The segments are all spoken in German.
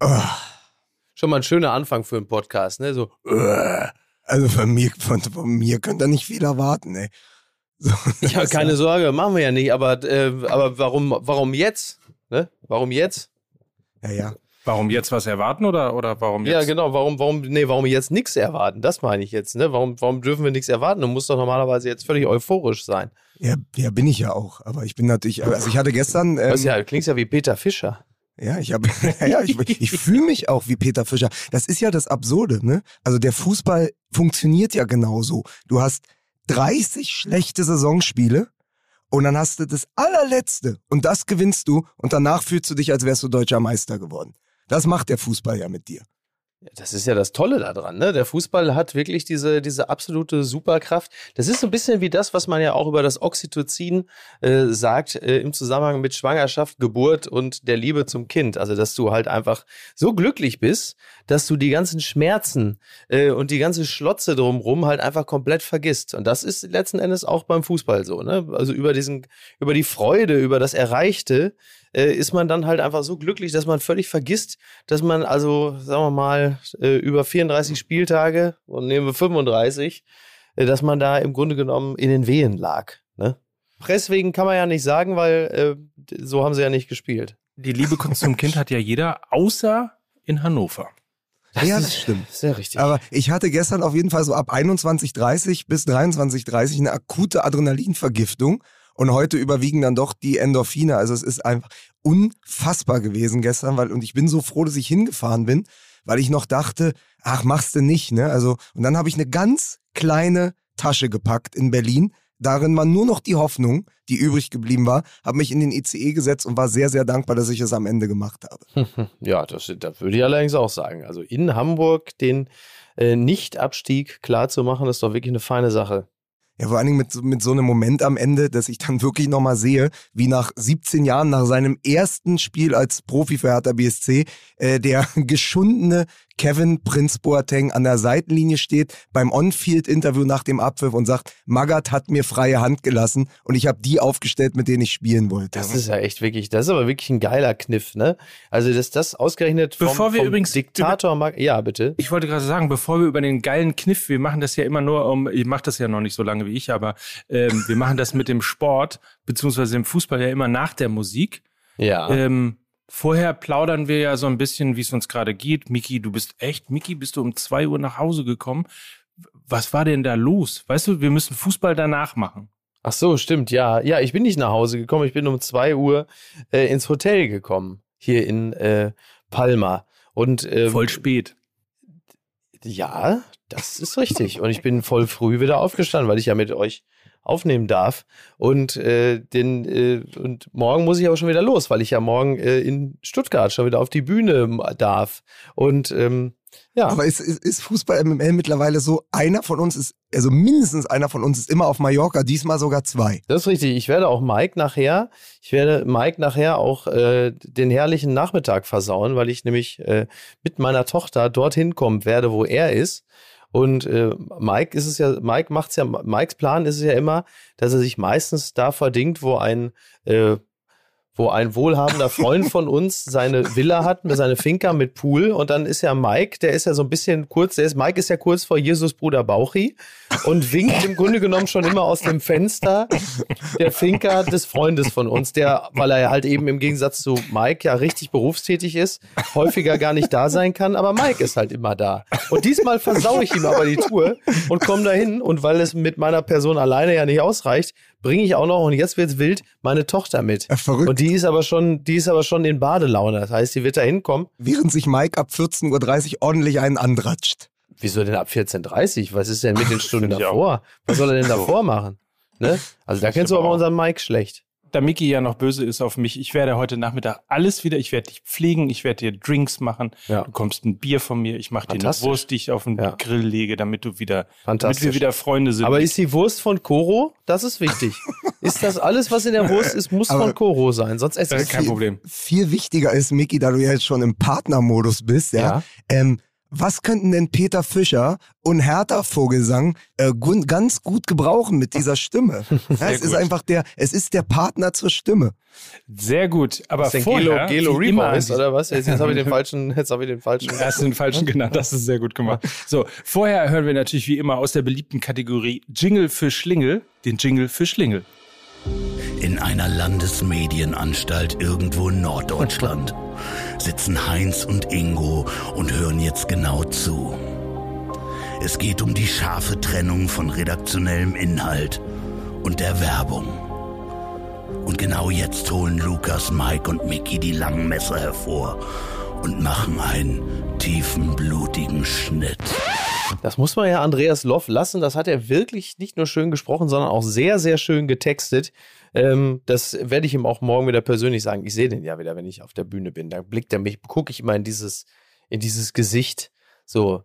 Oh. Schon mal ein schöner Anfang für einen Podcast, ne? So. Also von mir, von, von mir könnt ihr nicht viel erwarten, ey. So, Ja, keine Sorge, machen wir ja nicht, aber, äh, aber warum, warum jetzt? Ne? Warum jetzt? Ja, ja. Warum jetzt was erwarten oder, oder warum jetzt? Ja, genau, warum, warum, nee, warum jetzt nichts erwarten? Das meine ich jetzt, ne? Warum, warum dürfen wir nichts erwarten? Du musst doch normalerweise jetzt völlig euphorisch sein. Ja, ja, bin ich ja auch. Aber ich bin natürlich, also ich hatte gestern. Ähm, Das ja, du klingst ja wie Peter Fischer. Ja, ich habe, ja, ich, ich fühle mich auch wie Peter Fischer. Das ist ja das Absurde, ne? Also der Fußball funktioniert ja genauso. Du hast 30 schlechte Saisonspiele und dann hast du das allerletzte und das gewinnst du und danach fühlst du dich, als wärst du deutscher Meister geworden. Das macht der Fußball ja mit dir. Das ist ja das Tolle daran, ne? Der Fußball hat wirklich diese, diese absolute Superkraft. Das ist so ein bisschen wie das, was man ja auch über das Oxytocin äh, sagt, äh, im Zusammenhang mit Schwangerschaft, Geburt und der Liebe zum Kind. Also, dass du halt einfach so glücklich bist, dass du die ganzen Schmerzen äh, und die ganze Schlotze drumrum halt einfach komplett vergisst. Und das ist letzten Endes auch beim Fußball so, ne? Also über diesen, über die Freude, über das Erreichte, äh, ist man dann halt einfach so glücklich, dass man völlig vergisst, dass man also, sagen wir mal, äh, über 34 Spieltage und nehmen wir 35, äh, dass man da im Grunde genommen in den Wehen lag. Ne? Deswegen kann man ja nicht sagen, weil äh, so haben sie ja nicht gespielt. Die Liebe zum Kind hat ja jeder, außer in Hannover. Ja, ist das stimmt. Sehr richtig. Aber ich hatte gestern auf jeden Fall so ab 21.30 bis 23.30 eine akute Adrenalinvergiftung und heute überwiegen dann doch die Endorphine. Also es ist einfach unfassbar gewesen gestern, weil und ich bin so froh, dass ich hingefahren bin, weil ich noch dachte, ach machst du nicht, ne? Also und dann habe ich eine ganz kleine Tasche gepackt in Berlin. Darin war nur noch die Hoffnung, die übrig geblieben war, habe mich in den ICE gesetzt und war sehr, sehr dankbar, dass ich es am Ende gemacht habe. Ja, das, das würde ich allerdings auch sagen. Also in Hamburg den äh, Nicht-Abstieg klar zu machen, ist doch wirklich eine feine Sache. Ja, vor allen Dingen mit, so- mit so einem Moment am Ende, dass ich dann wirklich nochmal sehe, wie nach 17 Jahren, nach seinem ersten Spiel als Profi für Hertha BSC, äh, der geschundene Kevin Prinz Boateng an der Seitenlinie steht, beim On-Field-Interview nach dem Abpfiff und sagt, Magath hat mir freie Hand gelassen und ich habe die aufgestellt, mit denen ich spielen wollte. Das ist ja echt wirklich, das ist aber wirklich ein geiler Kniff, ne? Also, dass das ausgerechnet vom, Bevor wir vom übrigens Diktator mag. Ja, bitte. Ich wollte gerade sagen, bevor wir über den geilen Kniff, wir machen das ja immer nur um, ich mache das ja noch nicht so lange wie ich, aber ähm, wir machen das mit dem Sport, beziehungsweise dem Fußball ja immer nach der Musik. Ja. Ähm, vorher plaudern wir ja so ein bisschen, wie es uns gerade geht. Miki, du bist echt, Miki, bist du um zwei Uhr nach Hause gekommen? Was war denn da los? Weißt du, wir müssen Fußball danach machen. Ach so, stimmt, ja. Ja, ich bin nicht nach Hause gekommen. Ich bin um zwei Uhr äh, ins Hotel gekommen. Hier in äh, Palma. Und ähm, Voll spät. Ja, das ist richtig. Und ich bin voll früh wieder aufgestanden, weil ich ja mit euch aufnehmen darf. Und, äh, den, äh, und morgen muss ich aber schon wieder los, weil ich ja morgen äh, in Stuttgart schon wieder auf die Bühne darf. Und ähm, ja, Aber ist, ist, ist Fußball MML mittlerweile so, einer von uns ist, also mindestens einer von uns ist immer auf Mallorca, diesmal sogar zwei. das ist richtig. Ich werde auch Mike nachher, ich werde Mike nachher auch äh, den herrlichen Nachmittag versauen, weil ich nämlich äh, mit meiner Tochter dorthin kommen werde, wo er ist. Und äh, Mike ist es ja, Mike macht's ja, Mikes Plan ist es ja immer, dass er sich meistens da verdingt, wo ein äh, wo ein wohlhabender Freund von uns seine Villa hat, seine Finca mit Pool. Und dann ist ja Mike, der ist ja so ein bisschen kurz, der ist, Mike ist ja kurz vor Jesus Bruder Bauchi und winkt im Grunde genommen schon immer aus dem Fenster der Finca des Freundes von uns, der, weil er halt eben im Gegensatz zu Mike ja richtig berufstätig ist, häufiger gar nicht da sein kann, aber Mike ist halt immer da. Und diesmal versau ich ihm aber die Tour und komme dahin. Und weil es mit meiner Person alleine ja nicht ausreicht, bringe ich auch noch, und jetzt wird's wild, meine Tochter mit. Ja, verrückt. Und die ist aber schon, die ist aber schon in Badelaune. Das heißt, die wird da hinkommen. Während sich Mike ab 14.30 Uhr ordentlich einen andratscht. Wieso denn ab 14.30 Was ist denn mit den Stunden davor? Was soll er denn davor machen? Ne? Also da kennst du aber aber auch. unseren Mike schlecht. Da Miki ja noch böse ist auf mich, ich werde heute Nachmittag alles wieder, ich werde dich pflegen, ich werde dir Drinks machen, Ja. du bekommst ein Bier von mir, ich mache dir eine. Wurst, die ich auf den Ja. Grill lege, damit du wieder, damit wir wieder Freunde sind. Aber ist die Wurst von Koro? Das ist wichtig. ist das alles, was in der Wurst ist, muss Aber- von Koro sein. Sonst esse ich kein Problem. Viel wichtiger ist, Micky, da du ja jetzt schon im Partnermodus bist, ja, Ja. Ähm, was könnten denn Peter Fischer und Hertha Vogelsang äh, ganz gut gebrauchen mit dieser Stimme? Ja, es ist gut. einfach der, es ist der Partner zur Stimme. Sehr gut. Aber Was vorher, Gelo, Gelo immer, Revoice, oder was? Jetzt, jetzt habe ich den falschen, jetzt habe ich den falschen. Hast du den falschen genannt, das ist sehr gut gemacht. So, vorher hören wir natürlich wie immer aus der beliebten Kategorie Jingle für Schlingel, den Jingle für Schlingel. In einer Landesmedienanstalt irgendwo in Norddeutschland sitzen Heinz und Ingo und hören jetzt genau zu. Es geht um die scharfe Trennung von redaktionellem Inhalt und der Werbung. Und genau jetzt holen Lukas, Mike und Mickey die langen Messer hervor und machen einen tiefen, blutigen Schnitt. Das muss man ja Andreas Loff lassen. Das hat er wirklich nicht nur schön gesprochen, sondern auch sehr, sehr schön getextet. Ähm, das werde ich ihm auch morgen wieder persönlich sagen. Ich sehe den ja wieder, wenn ich auf der Bühne bin. Da blickt er mich, gucke ich immer in dieses, in dieses Gesicht. So,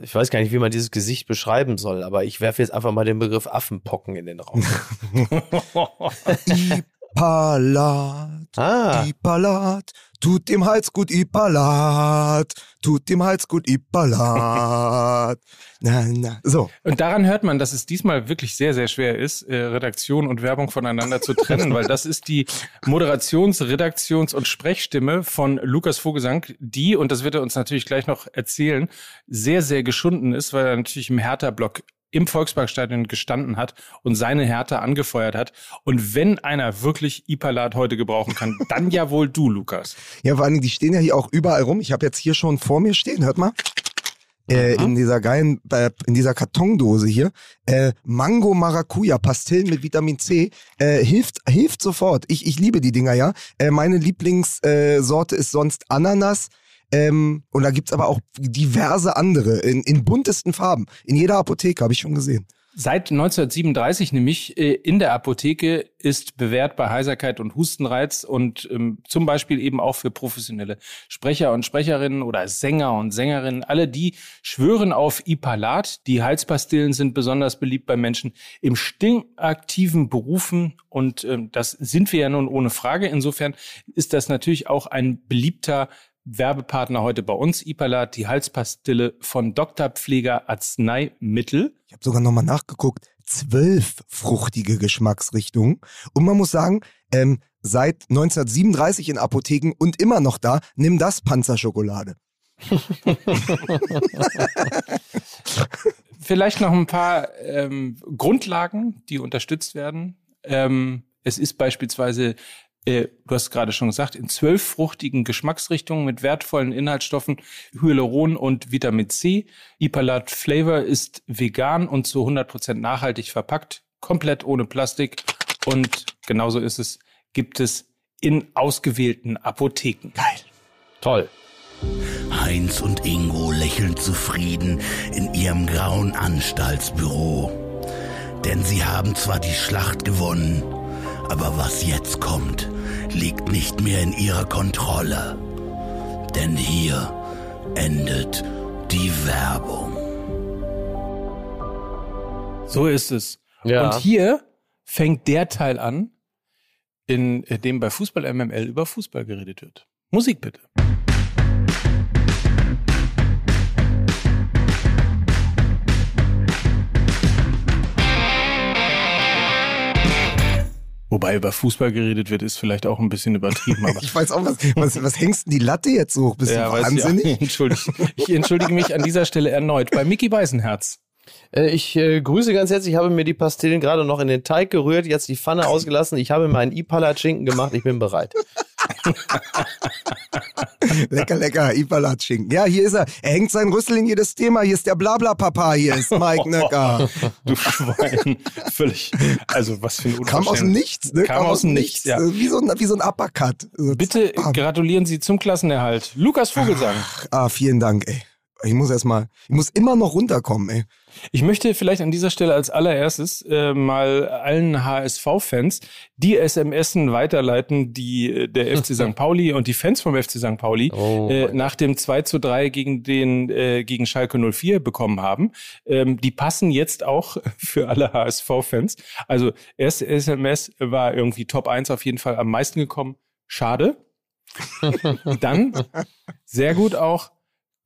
ich weiß gar nicht, wie man dieses Gesicht beschreiben soll, aber ich werfe jetzt einfach mal den Begriff Affenpocken in den Raum. Ipalat, ah, Ipalat, tut dem Hals gut, Ipalat, tut dem Hals gut, Ipalat. Na, na. So, Und daran hört man, dass es diesmal wirklich sehr, sehr schwer ist, äh, Redaktion und Werbung voneinander zu trennen, weil das ist die Moderations-, Redaktions- und Sprechstimme von Lukas Vogelsang, die, und das wird er uns natürlich gleich noch erzählen, sehr, sehr geschunden ist, weil er natürlich im Hertha-Block im Volksparkstadion gestanden hat und seine Hertha angefeuert hat. Und wenn einer wirklich Ipalat heute gebrauchen kann, dann ja wohl du, Lukas. Ja, vor allem, die stehen ja hier auch überall rum. Ich habe jetzt hier schon vor mir stehen, hört mal. Äh, in dieser geilen, äh, in dieser Kartondose hier. Äh, Mango Maracuja, Pastillen mit Vitamin C. Äh, hilft, hilft sofort. Ich, ich liebe die Dinger, ja. Äh, meine Lieblingssorte äh, ist sonst Ananas. Ähm, und da gibt's aber auch diverse andere in, in buntesten Farben. In jeder Apotheke, habe ich schon gesehen. Seit 1937 nämlich äh, in der Apotheke ist bewährt bei Heiserkeit und Hustenreiz und ähm, zum Beispiel eben auch für professionelle Sprecher und Sprecherinnen oder Sänger und Sängerinnen. Alle die schwören auf Ipalat. Die Heizpastillen sind besonders beliebt bei Menschen im stinkaktiven Berufen und ähm, das sind wir ja nun ohne Frage. Insofern ist das natürlich auch ein beliebter Werbepartner heute bei uns, Ipalat, die Halspastille von Dr. Pfleger Arzneimittel. Ich habe sogar nochmal nachgeguckt. Zwölf fruchtige Geschmacksrichtungen. Und man muss sagen, ähm, seit 1937 in Apotheken und immer noch da, nimm das Panzerschokolade. Vielleicht noch ein paar ähm, Grundlagen, die unterstützt werden. Ähm, es ist beispielsweise, äh, du hast gerade schon gesagt, in zwölf fruchtigen Geschmacksrichtungen mit wertvollen Inhaltsstoffen Hyaluron und Vitamin C. Ipalat Flavor ist vegan und zu 100% nachhaltig verpackt, komplett ohne Plastik. Und genauso ist es, gibt es in ausgewählten Apotheken. Geil. toll. Heinz und Ingo lächeln zufrieden in ihrem grauen Anstaltsbüro. Denn sie haben zwar die Schlacht gewonnen, aber was jetzt kommt, liegt nicht mehr in ihrer Kontrolle. Denn hier endet die Werbung. So ist es. Ja. Und hier fängt der Teil an, in dem bei Fußball MML über Fußball geredet wird. Musik bitte. Wobei über Fußball geredet wird, ist vielleicht auch ein bisschen übertrieben. Aber Ich weiß auch, was, was, was hängst denn die Latte jetzt so hoch? Bist ja, du wahnsinnig? auch. Entschuldig, ich entschuldige mich an dieser Stelle erneut bei Mickey Weißenherz. Äh, Ich äh, grüße ganz herzlich. Ich habe mir die Pastillen gerade noch in den Teig gerührt, jetzt die Pfanne ausgelassen. Ich habe mir einen Ipalat-Schinken gemacht. Ich bin bereit. Lecker, lecker, Ipalat-Schinken. Ja, hier ist er. Er hängt sein Rüssel in jedes Thema. Hier ist der Blabla-Papa. Hier ist Mike Nöcker. Du Schwein. Völlig. Also, was für ein Kam aus dem. Nichts, ne? Kam aus dem Nichts, ja. Wie so ein, wie so ein Uppercut. Bitte bam. gratulieren Sie zum Klassenerhalt. Lukas Vogelsang. Ah, vielen Dank, ey. Ich muss erst mal, ich muss immer noch runterkommen, ey. Ich möchte vielleicht an dieser Stelle als allererstes äh, mal allen HSV-Fans die SMSen weiterleiten, die äh, der FC St. Pauli und die Fans vom FC St. Pauli Oh, äh, nach dem 2 zu 3 gegen den äh, gegen Schalke 04 bekommen haben. Ähm, die passen jetzt auch für alle HSV-Fans. Also erste SMS war irgendwie Top 1 auf jeden Fall am meisten gekommen. Schade. Dann sehr gut auch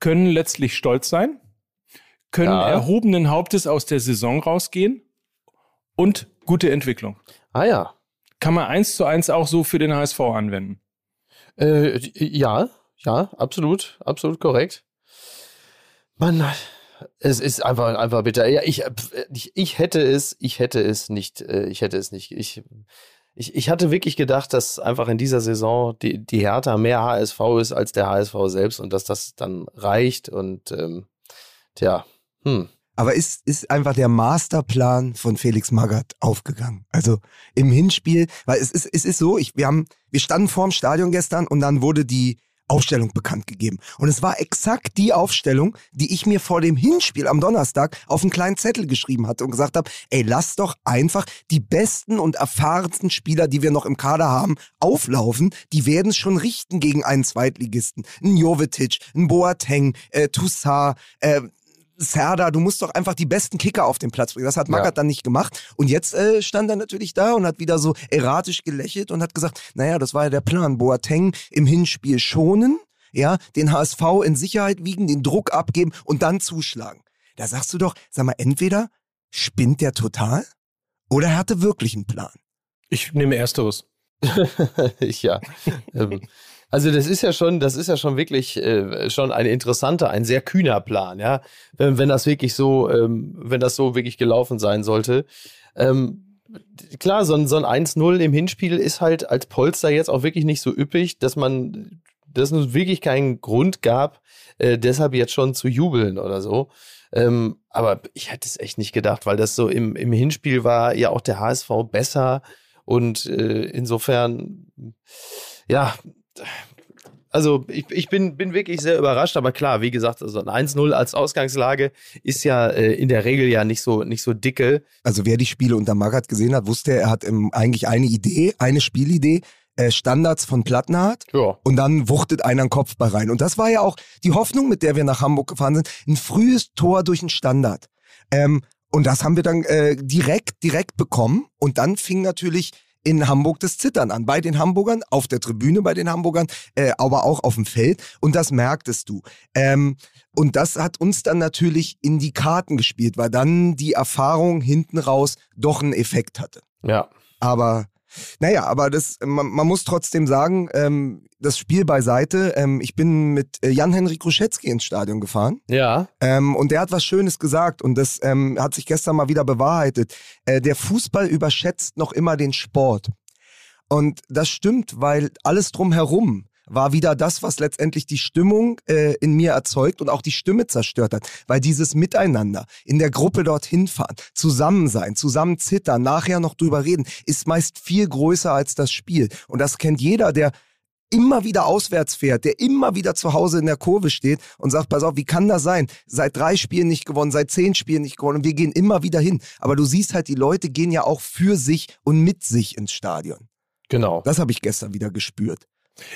können letztlich stolz sein, können Ja. erhobenen Hauptes aus der Saison rausgehen und gute Entwicklung. Ah ja. Kann man eins zu eins auch so für den HSV anwenden. Äh, ja, ja, absolut, absolut korrekt. Mann, es ist einfach, einfach bitter. Ja, ich, ich, ich hätte es, ich hätte es nicht, äh, ich hätte es nicht. Ich, ich, ich hatte wirklich gedacht, dass einfach in dieser Saison die, die Hertha mehr HSV ist als der HSV selbst und dass das dann reicht und ähm, tja, hm. Aber ist, ist einfach der Masterplan von Felix Magath aufgegangen. Also im Hinspiel, weil es ist, es ist so, ich, wir haben, wir standen vorm Stadion gestern und dann wurde die Aufstellung bekannt gegeben. Und es war exakt die Aufstellung, die ich mir vor dem Hinspiel am Donnerstag auf einen kleinen Zettel geschrieben hatte und gesagt habe, ey, lass doch einfach die besten und erfahrensten Spieler, die wir noch im Kader haben, auflaufen. Die werden es schon richten gegen einen Zweitligisten. Ein Jovetic, ein Boateng, äh, Toussaint, äh, Serda, du musst doch einfach die besten Kicker auf den Platz bringen. Das hat Magath dann nicht gemacht. Und jetzt äh, stand er natürlich da und hat wieder so erratisch gelächelt und hat gesagt, naja, das war ja der Plan. Boateng im Hinspiel schonen, ja, den HSV in Sicherheit wiegen, den Druck abgeben und dann zuschlagen. Da sagst du doch, sag mal, entweder spinnt der total oder er hatte wirklich einen Plan. Ich nehme ersteres. ja. ähm, also das ist ja schon, das ist ja schon wirklich äh, schon ein interessanter, ein sehr kühner Plan, ja. Wenn, wenn das wirklich so, ähm, wenn das so wirklich gelaufen sein sollte. Ähm, klar, so ein, so ein 1-0 im Hinspiel ist halt als Polster jetzt auch wirklich nicht so üppig, dass man, dass es wirklich keinen Grund gab, äh, deshalb jetzt schon zu jubeln oder so. Ähm, aber ich hätte es echt nicht gedacht, weil das so im, im Hinspiel war ja auch der HSV besser und äh, insofern, ja, also ich, ich bin, bin wirklich sehr überrascht, aber klar, wie gesagt, also ein 1-0 als Ausgangslage ist ja äh, in der Regel ja nicht so, nicht so dicke. Also wer die Spiele unter Magath gesehen hat, wusste, er hat ähm, eigentlich eine Idee, eine Spielidee, äh, Standards von Plattenhardt Ja. und dann wuchtet einer einen Kopfball rein. Und das war ja auch die Hoffnung, mit der wir nach Hamburg gefahren sind. Ein frühes Tor durch einen Standard. Ähm, und das haben wir dann äh, direkt, direkt bekommen. Und dann fing natürlich in Hamburg das Zittern an. Bei den Hamburgern, auf der Tribüne bei den Hamburgern, äh, aber auch auf dem Feld. Und das merktest du. Ähm, und das hat uns dann natürlich in die Karten gespielt, weil dann die Erfahrung hinten raus doch einen Effekt hatte. Ja. Aber naja, aber das, man, man muss trotzdem sagen, ähm, das Spiel beiseite. Ähm, ich bin mit äh, Jan-Henrik Ruschetzky ins Stadion gefahren Ja. ähm, und der hat was Schönes gesagt und das ähm, hat sich gestern mal wieder bewahrheitet. Äh, der Fußball überschätzt noch immer den Sport. Und das stimmt, weil alles drumherum war wieder das, was letztendlich die Stimmung äh, in mir erzeugt und auch die Stimme zerstört hat. Weil dieses Miteinander, in der Gruppe dorthin fahren, zusammen sein, zusammen zittern, nachher noch drüber reden, ist meist viel größer als das Spiel. Und das kennt jeder, der immer wieder auswärts fährt, der immer wieder zu Hause in der Kurve steht und sagt, pass auf, wie kann das sein? Seit drei Spielen nicht gewonnen, seit zehn Spielen nicht gewonnen und wir gehen immer wieder hin. Aber du siehst halt, die Leute gehen ja auch für sich und mit sich ins Stadion. Genau. Das habe ich gestern wieder gespürt.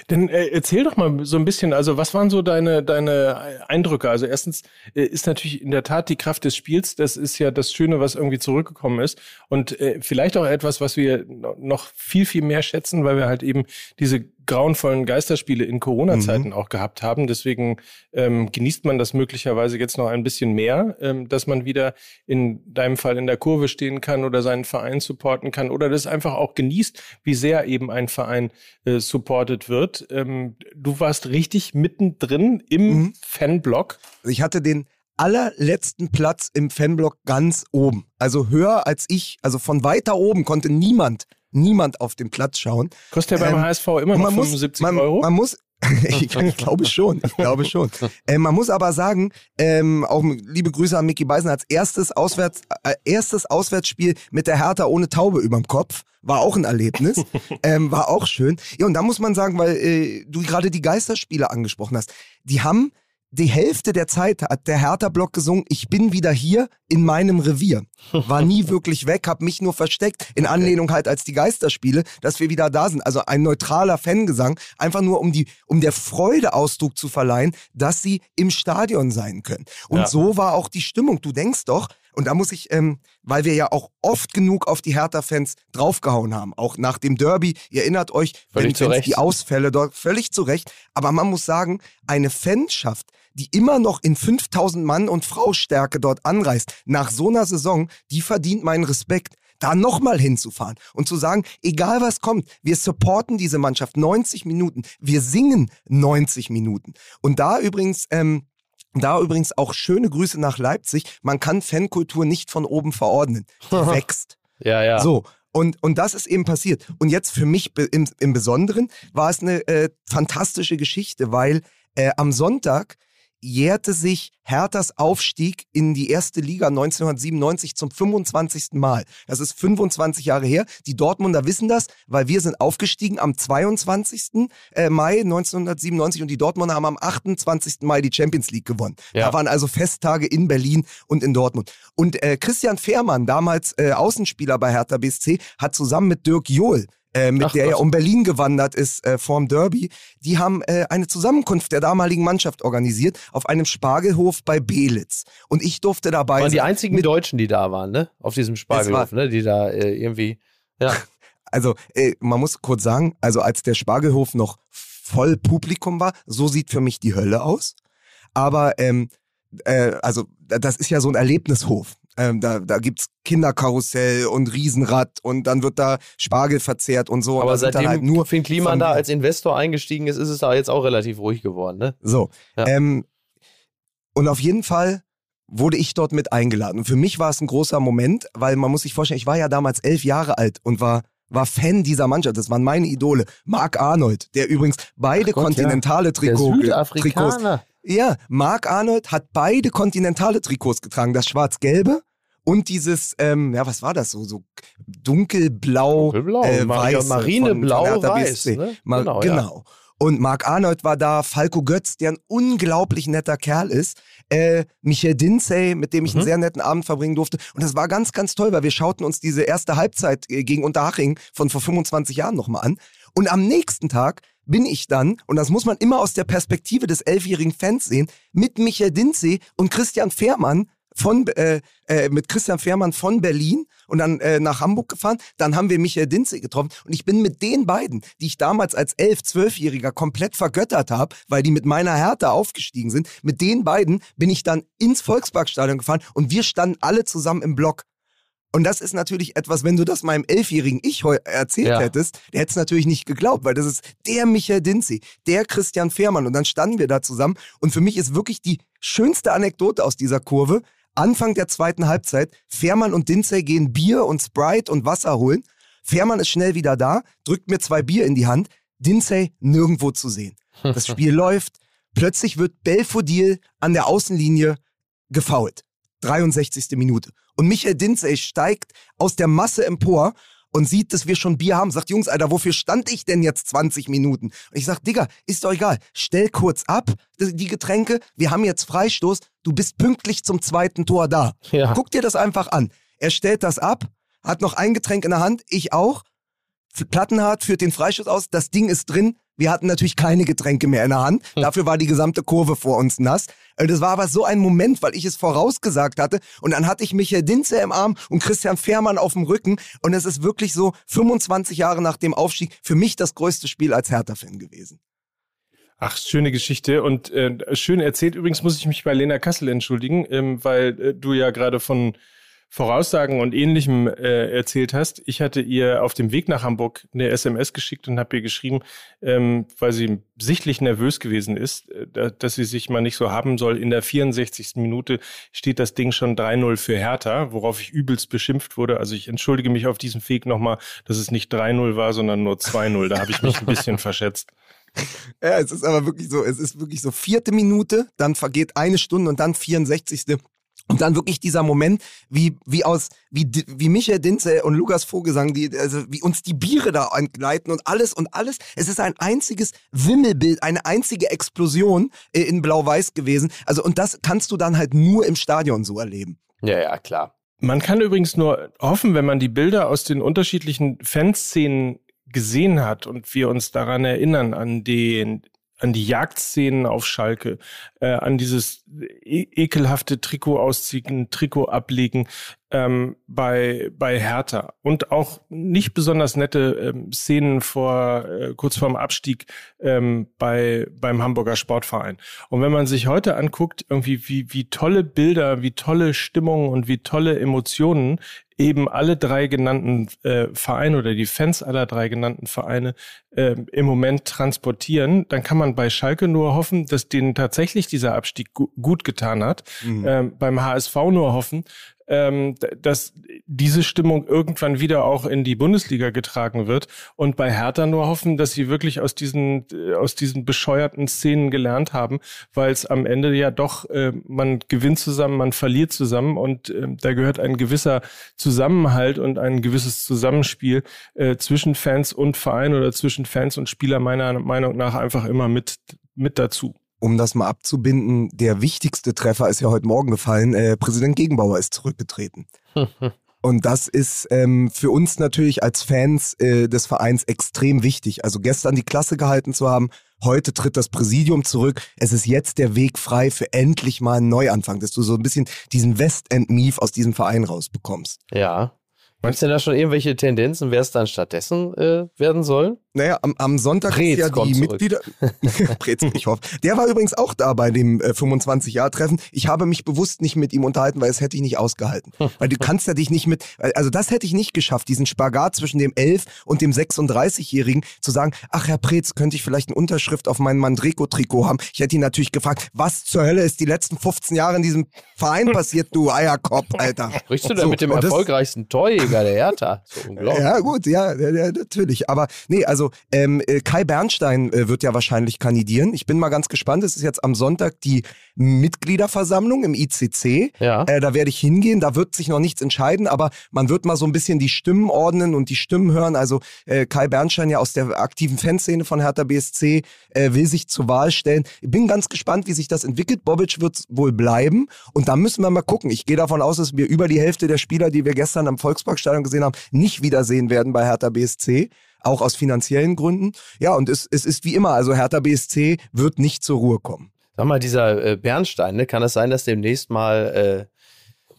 Dann äh, erzähl doch mal so ein bisschen, also was waren so deine, deine Eindrücke? Also erstens äh, ist natürlich in der Tat die Kraft des Spiels, das ist ja das Schöne, was irgendwie zurückgekommen ist. Und äh, vielleicht auch etwas, was wir no- noch viel, viel mehr schätzen, weil wir halt eben diese grauenvollen Geisterspiele in Corona-Zeiten auch gehabt haben. Deswegen ähm, genießt man das möglicherweise jetzt noch ein bisschen mehr, ähm, dass man wieder in deinem Fall in der Kurve stehen kann oder seinen Verein supporten kann oder das einfach auch genießt, wie sehr eben ein Verein äh, supported wird. Ähm, du warst richtig mittendrin im Mhm. Fanblock. Ich hatte den allerletzten Platz im Fanblock ganz oben. Also höher als ich, also von weiter oben konnte niemand, niemand auf den Platz schauen. Kostet ja beim Ähm, HSV immer Und noch 75 man, Euro. Man muss, ich, ich glaube schon, ich glaube schon. Äh, man muss aber sagen, ähm, auch liebe Grüße an Micky Beisen als erstes, Auswärts, äh, erstes Auswärtsspiel mit der Hertha ohne Taube überm Kopf. War auch ein Erlebnis, ähm, war auch schön. Ja, und da muss man sagen, weil äh, du gerade die Geisterspiele angesprochen hast, die haben die Hälfte der Zeit hat der Hertha-Block gesungen, ich bin wieder hier in meinem Revier. War nie wirklich weg, hab mich nur versteckt, in Anlehnung halt als die Geisterspiele, dass wir wieder da sind. Also ein neutraler Fangesang, einfach nur um, die, um der Freude Ausdruck zu verleihen, dass sie im Stadion sein können. Und Ja. so war auch die Stimmung. Du denkst doch, Und da muss ich, ähm, weil wir ja auch oft genug auf die Hertha-Fans draufgehauen haben, auch nach dem Derby, ihr erinnert euch, Völlig wenn, wenn die Ausfälle dort, völlig zu Recht, aber man muss sagen, eine Fanschaft, die immer noch in 5000 Mann und Frau Stärke dort anreist, nach so einer Saison, die verdient meinen Respekt da nochmal hinzufahren und zu sagen, egal was kommt, wir supporten diese Mannschaft 90 Minuten, wir singen 90 Minuten. Und da übrigens, ähm, da übrigens auch schöne Grüße nach Leipzig. Man kann Fankultur nicht von oben verordnen. Die wächst. Ja, ja. So. Und, und das ist eben passiert. Und jetzt für mich im, im Besonderen war es eine äh, fantastische Geschichte, weil äh, am Sonntag jährte sich Herthas Aufstieg in die erste Liga 1997 zum 25. Mal. Das ist 25 Jahre her. Die Dortmunder wissen das, weil wir sind aufgestiegen am 22. äh, Mai 1997 und die Dortmunder haben am 28. Mai die Champions League gewonnen. Ja. Da waren also Festtage in Berlin und in Dortmund. Und äh, Christian Fehrmann, damals äh, Außenspieler bei Hertha BSC, hat zusammen mit Dirk Johl äh, mit Ach der er Gott. um Berlin gewandert ist äh, vorm Derby, die haben äh, eine Zusammenkunft der damaligen Mannschaft organisiert auf einem Spargelhof bei Belitz. Und ich durfte dabei waren die sein. einzigen Mit- Deutschen, die da waren, ne? Auf diesem Spargelhof, ne? Die da äh, irgendwie. Ja. Also, äh, man muss kurz sagen, also als der Spargelhof noch voll Publikum war, so sieht für mich die Hölle aus. Aber, ähm, äh, also, das ist ja so ein Erlebnishof. Ähm, da, da gibt's Kinderkarussell und Riesenrad und dann wird da Spargel verzehrt und so. Aber seitdem halt nur Finn Kliman da als Investor eingestiegen ist, ist es da jetzt auch relativ ruhig geworden, ne? So. Ja. Ähm, und auf jeden Fall wurde ich dort mit eingeladen. Und für mich war es ein großer Moment, weil man muss sich vorstellen, ich war ja damals elf Jahre alt und war war Fan dieser Mannschaft. Das waren meine Idole. Mark Arnold, der übrigens beide Gott, kontinentale Der Trikot, Trikots. Südafrikaner. Ja, Mark Arnold hat beide kontinentale Trikots getragen. Das schwarz-gelbe und dieses, ähm, ja, was war das so? So dunkelblau, Dunkelblau. äh, weiß. Marineblau, weiß. Ne? Mar genau. genau. Ja. Und Marc Arnold war da, Falco Götz, der ein unglaublich netter Kerl ist, äh, Michael Dinsey, mit dem ich einen Mhm. sehr netten Abend verbringen durfte. Und das war ganz, ganz toll, weil wir schauten uns diese erste Halbzeit äh, gegen Unterhaching von vor 25 Jahren nochmal an. Und am nächsten Tag bin ich dann, und das muss man immer aus der Perspektive des elfjährigen Fans sehen, mit Michael Dinsey und Christian Fehrmann von, äh, äh, mit Christian Fehrmann von Berlin und dann äh, nach Hamburg gefahren. Dann haben wir Michael Dinze getroffen und ich bin mit den beiden, die ich damals als elf, zwölfjähriger komplett vergöttert habe, weil die mit meiner Härte aufgestiegen sind, mit den beiden bin ich dann ins Volksparkstadion gefahren und wir standen alle zusammen im Block. Und das ist natürlich etwas, wenn du das meinem elfjährigen Ich erzählt Ja. hättest, der hätte es natürlich nicht geglaubt, weil das ist der Michael Dinzi, der Christian Fehrmann. Und dann standen wir da zusammen. Und für mich ist wirklich die schönste Anekdote aus dieser Kurve. Anfang der zweiten Halbzeit, Fehrmann und Dinzey gehen Bier und Sprite und Wasser holen. Fehrmann ist schnell wieder da, drückt mir zwei Bier in die Hand. Dinzey nirgendwo zu sehen. Das Spiel läuft. Plötzlich wird Belfodil an der Außenlinie gefoult. 63. Minute. Und Michael Dinzey steigt aus der Masse empor und sieht, dass wir schon Bier haben. Sagt, Jungs, Alter, wofür stand ich denn jetzt 20 Minuten? Und ich sag, Digga, ist doch egal. Stell kurz ab, die Getränke. Wir haben jetzt Freistoß. Du bist pünktlich zum zweiten Tor da. Ja. Guck dir das einfach an. Er stellt das ab, hat noch ein Getränk in der Hand, ich auch. Plattenhardt führt den Freischuss aus, das Ding ist drin. Wir hatten natürlich keine Getränke mehr in der Hand. Dafür war die gesamte Kurve vor uns nass. Äh, Das war aber so ein Moment, weil ich es vorausgesagt hatte. Und dann hatte ich Michael Dinze im Arm und Christian Fehrmann auf dem Rücken. Und es ist wirklich so 25 Jahre nach dem Aufstieg für mich das größte Spiel als Hertha-Fan gewesen. Ach, schöne Geschichte und äh, schön erzählt. Übrigens muss ich mich bei Lena Kassel entschuldigen, ähm, weil äh, du ja gerade von Voraussagen und Ähnlichem äh, erzählt hast. Ich hatte ihr auf dem Weg nach Hamburg eine SMS geschickt und habe ihr geschrieben, ähm, weil sie sichtlich nervös gewesen ist, äh, da, dass sie sich mal nicht so haben soll. In der 64. Minute steht das Ding schon 3-0 für Hertha, worauf ich übelst beschimpft wurde. Also ich entschuldige mich auf diesem Weg nochmal, dass es nicht 3-0 war, sondern nur 2-0. Da habe ich mich ein bisschen verschätzt. Ja, es ist aber wirklich so, es ist wirklich so vierte Minute, dann vergeht eine Stunde und dann 64. Und dann wirklich dieser Moment, wie, wie aus, wie, wie Michael Dinze und Lukas Vogelsang, die, also wie uns die Biere da entgleiten und alles und alles. Es ist ein einziges Wimmelbild, eine einzige Explosion äh, in Blau-Weiß gewesen. Also, und das kannst du dann halt nur im Stadion so erleben. Ja, ja, klar. Man kann übrigens nur hoffen, wenn man die Bilder aus den unterschiedlichen Fanszenen gesehen hat und wir uns daran erinnern, an den, an die Jagdszenen auf Schalke, äh, an dieses e ekelhafte Trikot ausziehen, Trikot ablegen ähm, bei bei Hertha und auch nicht besonders nette ähm, Szenen vor äh, kurz vorm Abstieg ähm, bei beim Hamburger Sportverein. Und wenn man sich heute anguckt, irgendwie wie wie tolle Bilder, wie tolle Stimmungen und wie tolle Emotionen eben alle drei genannten äh, Vereine oder die Fans aller drei genannten Vereine äh, im Moment transportieren, dann kann man bei Schalke nur hoffen, dass denen tatsächlich dieser Abstieg gu gut getan hat. Mhm. Ähm, beim HSV nur hoffen, ähm, dass diese Stimmung irgendwann wieder auch in die Bundesliga getragen wird und bei Hertha nur hoffen, dass sie wirklich aus diesen aus diesen bescheuerten Szenen gelernt haben, weil es am Ende ja doch äh, man gewinnt zusammen, man verliert zusammen und äh, da gehört ein gewisser Zusammenhalt und ein gewisses Zusammenspiel äh, zwischen Fans und Verein oder zwischen Fans und Spieler meiner Meinung nach einfach immer mit mit dazu um das mal abzubinden, der wichtigste Treffer ist ja heute Morgen gefallen. Äh, Präsident Gegenbauer ist zurückgetreten. Und das ist ähm, für uns natürlich als Fans äh, des Vereins extrem wichtig. Also gestern die Klasse gehalten zu haben, heute tritt das Präsidium zurück. Es ist jetzt der Weg frei für endlich mal einen Neuanfang, dass du so ein bisschen diesen Westend-Mief aus diesem Verein rausbekommst. Ja. Meinst du denn da schon irgendwelche Tendenzen, wer es dann stattdessen äh, werden soll? Naja, am, am Sonntag Preetz ist ja die Mitglieder. Preetz, ich hoffe. Der war übrigens auch da bei dem äh, 25-Jahr-Treffen. Ich habe mich bewusst nicht mit ihm unterhalten, weil das hätte ich nicht ausgehalten. weil du kannst ja dich nicht mit. Also das hätte ich nicht geschafft, diesen Spagat zwischen dem 11 und dem 36-Jährigen zu sagen, ach Herr Preetz, könnte ich vielleicht eine Unterschrift auf mein Mandreko-Trikot haben? Ich hätte ihn natürlich gefragt, was zur Hölle ist die letzten 15 Jahre in diesem Verein passiert, du Eierkopf, Alter. Sprichst du da so, mit dem erfolgreichsten Torjäger der Hertha? So unglaublich. Ja, gut, ja, ja, natürlich. Aber nee, also ähm, äh, Kai Bernstein äh, wird ja wahrscheinlich kandidieren. Ich bin mal ganz gespannt. Es ist jetzt am Sonntag die Mitgliederversammlung im ICC. Ja. Äh, da werde ich hingehen. Da wird sich noch nichts entscheiden, aber man wird mal so ein bisschen die Stimmen ordnen und die Stimmen hören. Also äh, Kai Bernstein ja aus der aktiven Fanszene von Hertha BSC äh, will sich zur Wahl stellen. Ich bin ganz gespannt, wie sich das entwickelt. Bobic wird wohl bleiben und da müssen wir mal gucken. Ich gehe davon aus, dass wir über die Hälfte der Spieler, die wir gestern am Volksparkstadion gesehen haben, nicht wiedersehen werden bei Hertha BSC auch aus finanziellen Gründen. Ja, und es, es ist wie immer, also Hertha BSC wird nicht zur Ruhe kommen. Sag mal, dieser äh, Bernstein, ne, kann es sein, dass demnächst mal äh,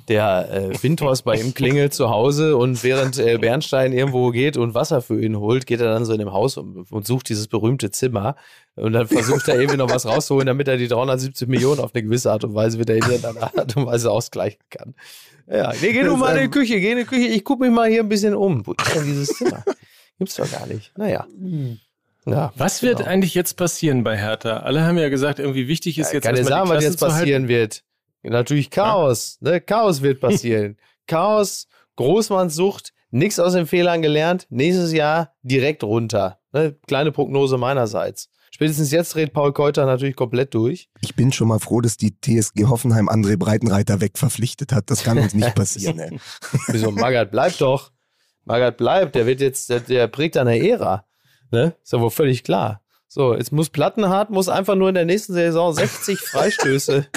der äh, Windhorst bei ihm klingelt zu Hause und während äh, Bernstein irgendwo geht und Wasser für ihn holt, geht er dann so in dem Haus und, und sucht dieses berühmte Zimmer und dann versucht er irgendwie noch was rauszuholen, damit er die 370 Millionen auf eine gewisse Art und Weise wieder in einer Art und Weise ausgleichen kann. Ja, nee, geh du mal in die Küche, geh in die Küche, ich guck mich mal hier ein bisschen um. Wo ist denn dieses Zimmer? Gibt's doch gar nicht. Naja. Hm. Ja, was wird genau. eigentlich jetzt passieren bei Hertha? Alle haben ja gesagt, irgendwie wichtig ist jetzt. Ja, keine sagen, was jetzt passieren wird. Natürlich Chaos. Ja. Ne? Chaos wird passieren. Chaos, Großmannssucht, nichts aus den Fehlern gelernt. Nächstes Jahr direkt runter. Ne? Kleine Prognose meinerseits. Spätestens jetzt dreht Paul Keuter natürlich komplett durch. Ich bin schon mal froh, dass die TSG Hoffenheim André Breitenreiter wegverpflichtet hat. Das kann uns nicht passieren. ey. Wieso, Magath, bleib doch. Magath bleibt, der wird jetzt, der, der prägt eine Ära. Ne? Ist ja wohl völlig klar. So, jetzt muss Plattenhardt muss einfach nur in der nächsten Saison 60 Freistöße.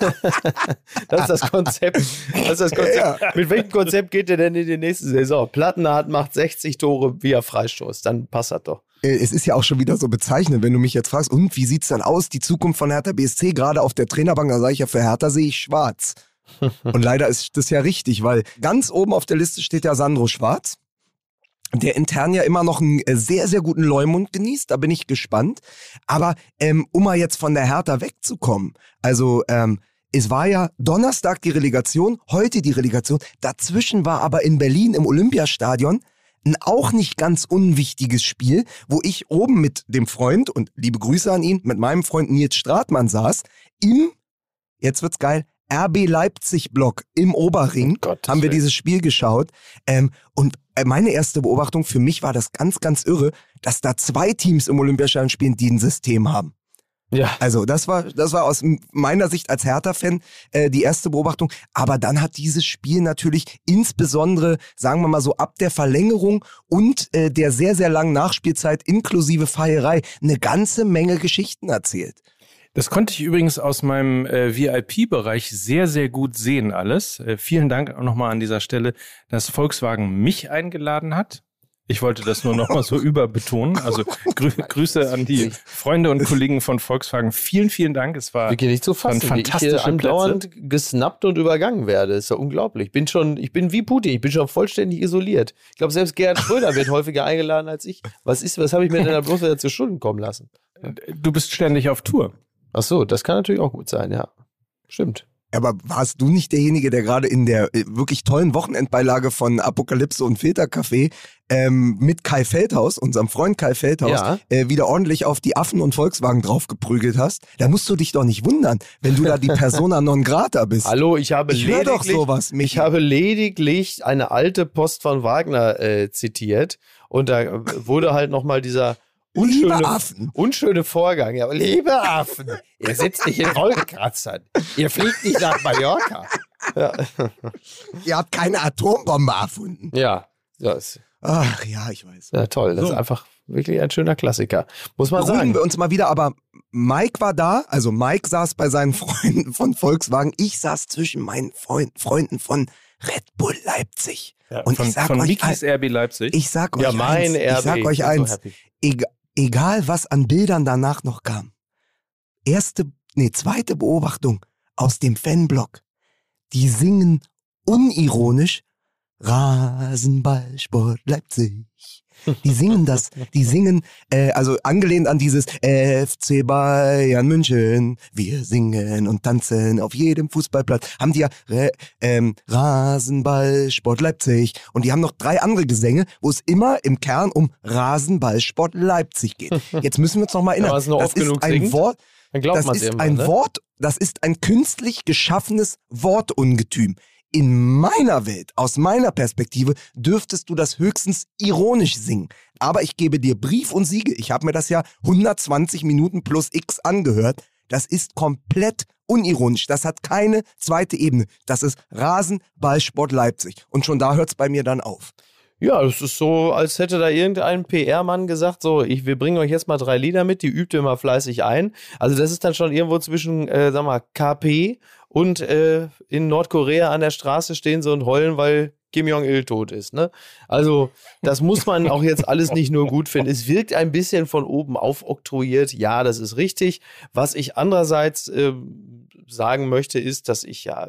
das ist das Konzept. Das ist das Konzept. Ja. Mit welchem Konzept geht er denn in die nächste Saison? Plattenhardt macht 60 Tore via Freistoß. Dann passt das doch. Äh, es ist ja auch schon wieder so bezeichnend, wenn du mich jetzt fragst, und wie sieht's dann aus, die Zukunft von Hertha BSC, gerade auf der Trainerbank, da sage ich ja, für Hertha sehe ich schwarz. Und leider ist das ja richtig, weil ganz oben auf der Liste steht ja Sandro Schwarz, der intern ja immer noch einen äh, sehr, sehr guten Leumund genießt. Da bin ich gespannt. Aber ähm, um mal jetzt von der Hertha wegzukommen, also ähm, es war ja Donnerstag die Relegation, heute die Relegation. Dazwischen war aber in Berlin im Olympiastadion ein auch nicht ganz unwichtiges Spiel, wo ich oben mit dem Freund und liebe Grüße an ihn, mit meinem Freund Nils Stratmann saß, im, jetzt wird's geil, RB Leipzig-Block im Oberring oh haben wir dieses Spiel geschaut. Ähm, und äh, meine erste Beobachtung für mich war das ganz, ganz irre, dass da zwei Teams im Olympiastadion spielen, die ein System haben. Ja. Also das war, das war aus meiner Sicht als Hertha-Fan äh, die erste Beobachtung. Aber dann hat dieses Spiel natürlich insbesondere, sagen wir mal so, ab der Verlängerung und äh, der sehr, sehr langen Nachspielzeit inklusive Feierei eine ganze Menge Geschichten erzählt. Das konnte ich übrigens aus meinem äh, VIP-Bereich sehr, sehr gut sehen alles. Äh, vielen Dank auch nochmal an dieser Stelle, dass Volkswagen mich eingeladen hat. Ich wollte das nur nochmal so überbetonen. Also grü Grüße an die Freunde und Kollegen von Volkswagen. Vielen, vielen Dank. Es war Wirklich nicht zu fassen, wie ich hier andauernd gesnappt und übergangen werde. ist ja unglaublich. Ich bin schon, ich bin wie Putin, ich bin schon vollständig isoliert. Ich glaube, selbst Gerhard Schröder wird häufiger eingeladen als ich. Was ist, was habe ich mir denn da bloß wieder zu Schulden kommen lassen? Du bist ständig auf Tour. Ach so, das kann natürlich auch gut sein, ja. Stimmt. Aber warst du nicht derjenige, der gerade in der äh, wirklich tollen Wochenendbeilage von Apokalypse und Filtercafé ähm, mit Kai Feldhaus, unserem Freund Kai Feldhaus, Ja. äh, wieder ordentlich auf die Affen und Volkswagen draufgeprügelt hast? Da musst du dich doch nicht wundern, wenn du da die Persona non grata bist. Hallo, ich habe Ich höre doch lediglich, sowas, Michi. ich habe lediglich eine alte Post von Wagner äh, zitiert und da äh, wurde halt nochmal dieser Liebe unschöne, Affen. unschöne Vorgang. Ja, liebe Affen, ihr sitzt nicht in Wolkenkratzern, ihr fliegt nicht nach Mallorca. Ja, Ihr habt keine Atombombe erfunden. ja, das, Ach ja, ich weiß. ja toll. Das So. ist einfach wirklich ein schöner Klassiker. Muss man Beruhigen sagen. wir uns mal wieder, aber Mike war da, also Mike saß bei seinen Freunden von Volkswagen, ich saß zwischen meinen Freund, Freunden von Red Bull Leipzig. Und von ich sag von euch, Mikis RB Leipzig. ich sag euch Ja, mein eins, RB. ich sag euch so eins, happy. Eg egal was an Bildern danach noch kam. Erste, nee, zweite Beobachtung aus dem Fanblock. Die singen unironisch Rasenballsport Leipzig. Die singen das, die singen, äh, also angelehnt an dieses FC Bayern München. Wir singen und tanzen auf jedem Fußballplatz. Haben die ja Re, ähm, Rasenballsport Leipzig. Und die haben noch drei andere Gesänge, wo es immer im Kern um Rasenballsport Leipzig geht. Jetzt müssen wir uns noch mal erinnern. Nur das ist ein singt, Wort, das ist irgendwann. ein ne? Wort, das ist ein künstlich geschaffenes Wortungetüm. In meiner Welt, aus meiner Perspektive, dürftest du das höchstens ironisch singen. Aber ich gebe dir Brief und Siege. Ich habe mir das ja 120 Minuten plus X angehört. Das ist komplett unironisch. Das hat keine zweite Ebene. Das ist Rasenballsport Leipzig. Und schon da hört's bei mir dann auf. Ja, das ist so, als hätte da irgendein PR-Mann gesagt, so, ich, wir bringen euch jetzt mal drei Lieder mit, die übt ihr mal fleißig ein. Also das ist dann schon irgendwo zwischen, äh, sag mal, KP und äh, in Nordkorea an der Straße stehen sie und heulen, weil Kim Jong-il tot ist. Ne? Also das muss man auch jetzt alles nicht nur gut finden. Es wirkt ein bisschen von oben aufoktroyiert. Ja, das ist richtig. Was ich andererseits äh, sagen möchte, ist, dass ich ja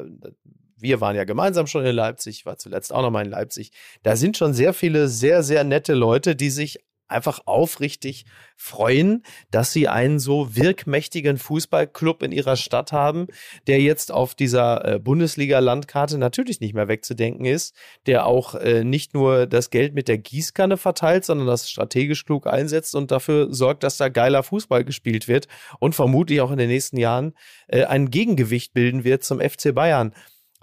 wir waren ja gemeinsam schon in Leipzig, war zuletzt auch nochmal in Leipzig. Da sind schon sehr viele sehr, sehr nette Leute, die sich einfach aufrichtig freuen, dass sie einen so wirkmächtigen Fußballclub in ihrer Stadt haben, der jetzt auf dieser äh, Bundesliga-Landkarte natürlich nicht mehr wegzudenken ist, der auch äh, nicht nur das Geld mit der Gießkanne verteilt, sondern das strategisch klug einsetzt und dafür sorgt, dass da geiler Fußball gespielt wird und vermutlich auch in den nächsten Jahren äh, ein Gegengewicht bilden wird zum FC Bayern.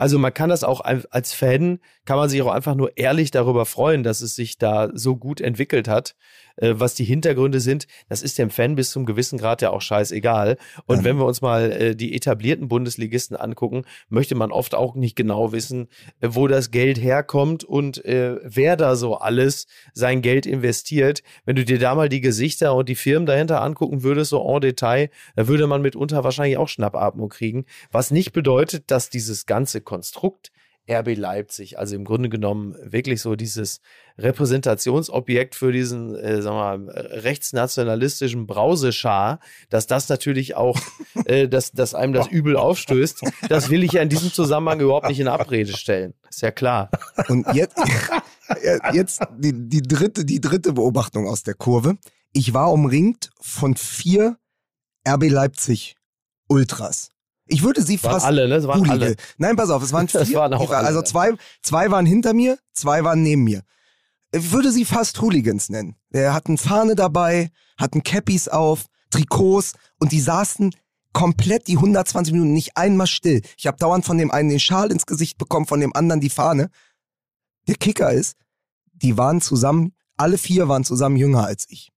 Also man kann das auch als Fan, kann man sich auch einfach nur ehrlich darüber freuen, dass es sich da so gut entwickelt hat. Äh, was die Hintergründe sind, das ist dem Fan bis zum gewissen Grad ja auch scheißegal. Und Ja. wenn wir uns mal äh, die etablierten Bundesligisten angucken, möchte man oft auch nicht genau wissen, äh, wo das Geld herkommt und äh, wer da so alles sein Geld investiert. Wenn du dir da mal die Gesichter und die Firmen dahinter angucken würdest, so en Detail, da würde man mitunter wahrscheinlich auch Schnappatmung kriegen. Was nicht bedeutet, dass dieses ganze Konstrukt RB Leipzig, also im Grunde genommen wirklich so dieses Repräsentationsobjekt für diesen, äh, sagen wir mal, rechtsnationalistischen Brauseschar, dass das natürlich auch, äh, dass, dass einem das übel aufstößt, das will ich ja in diesem Zusammenhang überhaupt nicht in Abrede stellen. Ist ja klar. Und jetzt, jetzt die, die, dritte, die dritte Beobachtung aus der Kurve. Ich war umringt von vier RB Leipzig Ultras. Ich würde sie Waren fast alle, ne? Das waren Hooligan. alle. Nein, pass auf, es waren vier. Das waren auch alle also zwei, zwei waren hinter mir, zwei waren neben mir. Ich würde sie fast Hooligans nennen. Der hatten Fahne dabei, hatten Cappies auf, Trikots und die saßen komplett die 120 Minuten nicht einmal still. Ich habe dauernd von dem einen den Schal ins Gesicht bekommen, von dem anderen die Fahne. Der Kicker ist, die waren zusammen, alle vier waren zusammen jünger als ich.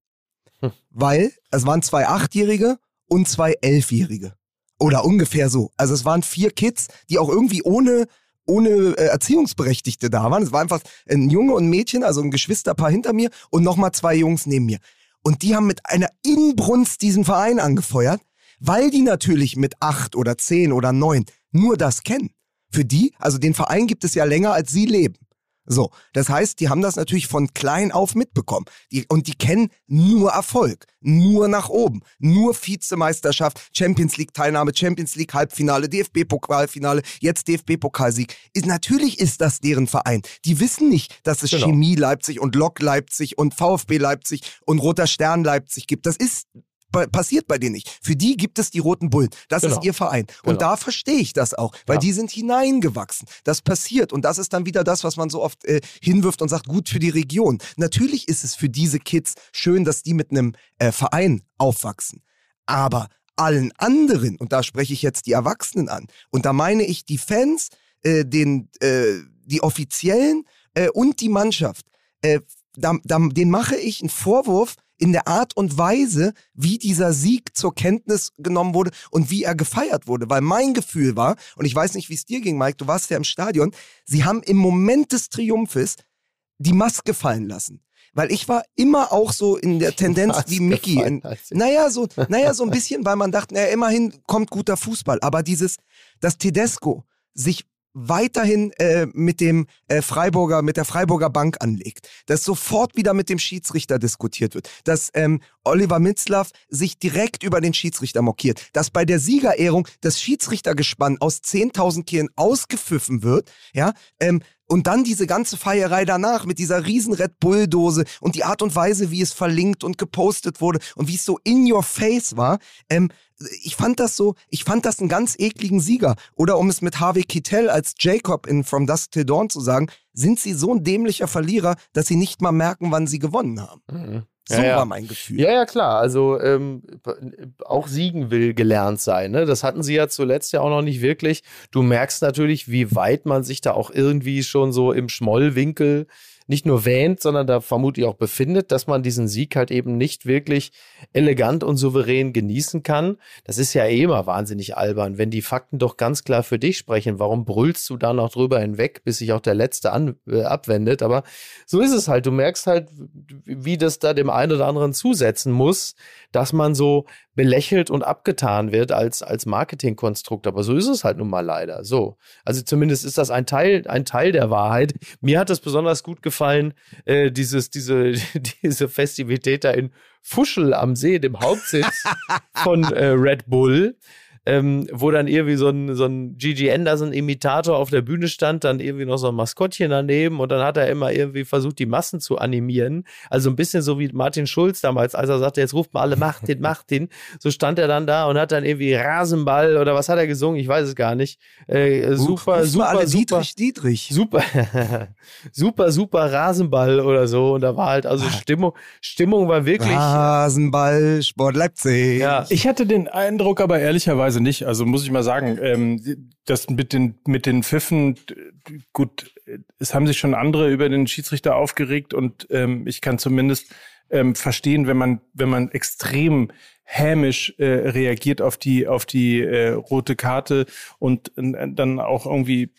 Hm. Weil es waren zwei Achtjährige und zwei Elfjährige. Oder ungefähr so. Also es waren vier Kids, die auch irgendwie ohne, ohne äh, Erziehungsberechtigte da waren. Es war einfach ein Junge und ein Mädchen, also ein Geschwisterpaar hinter mir und nochmal zwei Jungs neben mir. Und die haben mit einer Inbrunst diesen Verein angefeuert, weil die natürlich mit acht oder zehn oder neun nur das kennen. Für die, also den Verein gibt es ja länger, als sie leben. So, das heißt, die haben das natürlich von klein auf mitbekommen. Die, und die kennen nur Erfolg, nur nach oben, nur Vizemeisterschaft, Champions League Teilnahme, Champions League Halbfinale, DFB Pokalfinale, jetzt DFB Pokalsieg. Ist, natürlich ist das deren Verein. Die wissen nicht, dass es Genau. Chemie Leipzig und Lok Leipzig und VfB Leipzig und Roter Stern Leipzig gibt. Das ist passiert bei denen nicht. Für die gibt es die Roten Bullen. Das Genau. ist ihr Verein. Und Genau. da verstehe ich das auch, weil Ja. die sind hineingewachsen. Das passiert. Und das ist dann wieder das, was man so oft äh, hinwirft und sagt, gut für die Region. Natürlich ist es für diese Kids schön, dass die mit einem äh, Verein aufwachsen. Aber allen anderen, und da spreche ich jetzt die Erwachsenen an, und da meine ich die Fans, äh, den, äh, die Offiziellen äh, und die Mannschaft, äh, da, da, den mache ich einen Vorwurf in der Art und Weise, wie dieser Sieg zur Kenntnis genommen wurde und wie er gefeiert wurde. Weil mein Gefühl war, und ich weiß nicht, wie es dir ging, Mike, du warst ja im Stadion, sie haben im Moment des Triumphes die Maske fallen lassen. Weil ich war immer auch so in der Tendenz wie Mickey. In, naja, so, naja, so ein bisschen, weil man dachte, naja, immerhin kommt guter Fußball. Aber dieses, dass Tedesco sich weiterhin äh, mit dem äh, Freiburger, mit der Freiburger Bank anlegt, dass sofort wieder mit dem Schiedsrichter diskutiert wird, dass ähm, Oliver Mitzlaff sich direkt über den Schiedsrichter mokiert, dass bei der Siegerehrung das Schiedsrichtergespann aus 10.000 Kehlen ausgepfiffen wird, ja, ähm, und dann diese ganze Feierei danach mit dieser riesen Red Bull-Dose und die Art und Weise, wie es verlinkt und gepostet wurde und wie es so in your face war, ähm, ich fand das so, ich fand das einen ganz ekligen Sieger. Oder um es mit Harvey Keitel als Jacob in From Dusk Till Dawn zu sagen, sind sie so ein dämlicher Verlierer, dass sie nicht mal merken, wann sie gewonnen haben. Mhm. So Ja, ja. war mein Gefühl. Ja, ja, klar. Also ähm, auch siegen will gelernt sein. Ne? Das hatten sie ja zuletzt ja auch noch nicht wirklich. Du merkst natürlich, wie weit man sich da auch irgendwie schon so im Schmollwinkel nicht nur wähnt, sondern da vermutlich auch befindet, dass man diesen Sieg halt eben nicht wirklich elegant und souverän genießen kann. Das ist ja eh immer wahnsinnig albern, wenn die Fakten doch ganz klar für dich sprechen. Warum brüllst du da noch drüber hinweg, bis sich auch der Letzte an, äh, abwendet? Aber so ist es halt. Du merkst halt, wie das da dem einen oder anderen zusetzen muss, dass man so belächelt und abgetan wird als, als Marketingkonstrukt. Aber so ist es halt nun mal leider. So. Also zumindest ist das ein Teil, ein Teil der Wahrheit. Mir hat es besonders gut gefallen, äh, dieses, diese, diese Festivität da in Fuschel am See, dem Hauptsitz von äh, Red Bull. Ähm, wo dann irgendwie so ein, so ein Gigi Anderson-Imitator auf der Bühne stand, dann irgendwie noch so ein Maskottchen daneben und dann hat er immer irgendwie versucht, die Massen zu animieren. Also ein bisschen so wie Martin Schulz damals, als er sagte, jetzt ruft mal alle Martin, Martin. So stand er dann da und hat dann irgendwie Rasenball oder was hat er gesungen? Ich weiß es gar nicht. Äh, super, Ruf super, alle super. Dietrich, Dietrich. Super, super, super Rasenball oder so. Und da war halt, also Stimmung, Stimmung war wirklich. Rasenball, Sport Leipzig. Ja, Ich hatte den Eindruck aber ehrlicherweise nicht. Also muss ich mal sagen, ähm, das mit den, mit den Pfiffen, gut, es haben sich schon andere über den Schiedsrichter aufgeregt und ähm, ich kann zumindest ähm, verstehen, wenn man, wenn man extrem hämisch äh, reagiert auf die, auf die äh, rote Karte und äh, dann auch irgendwie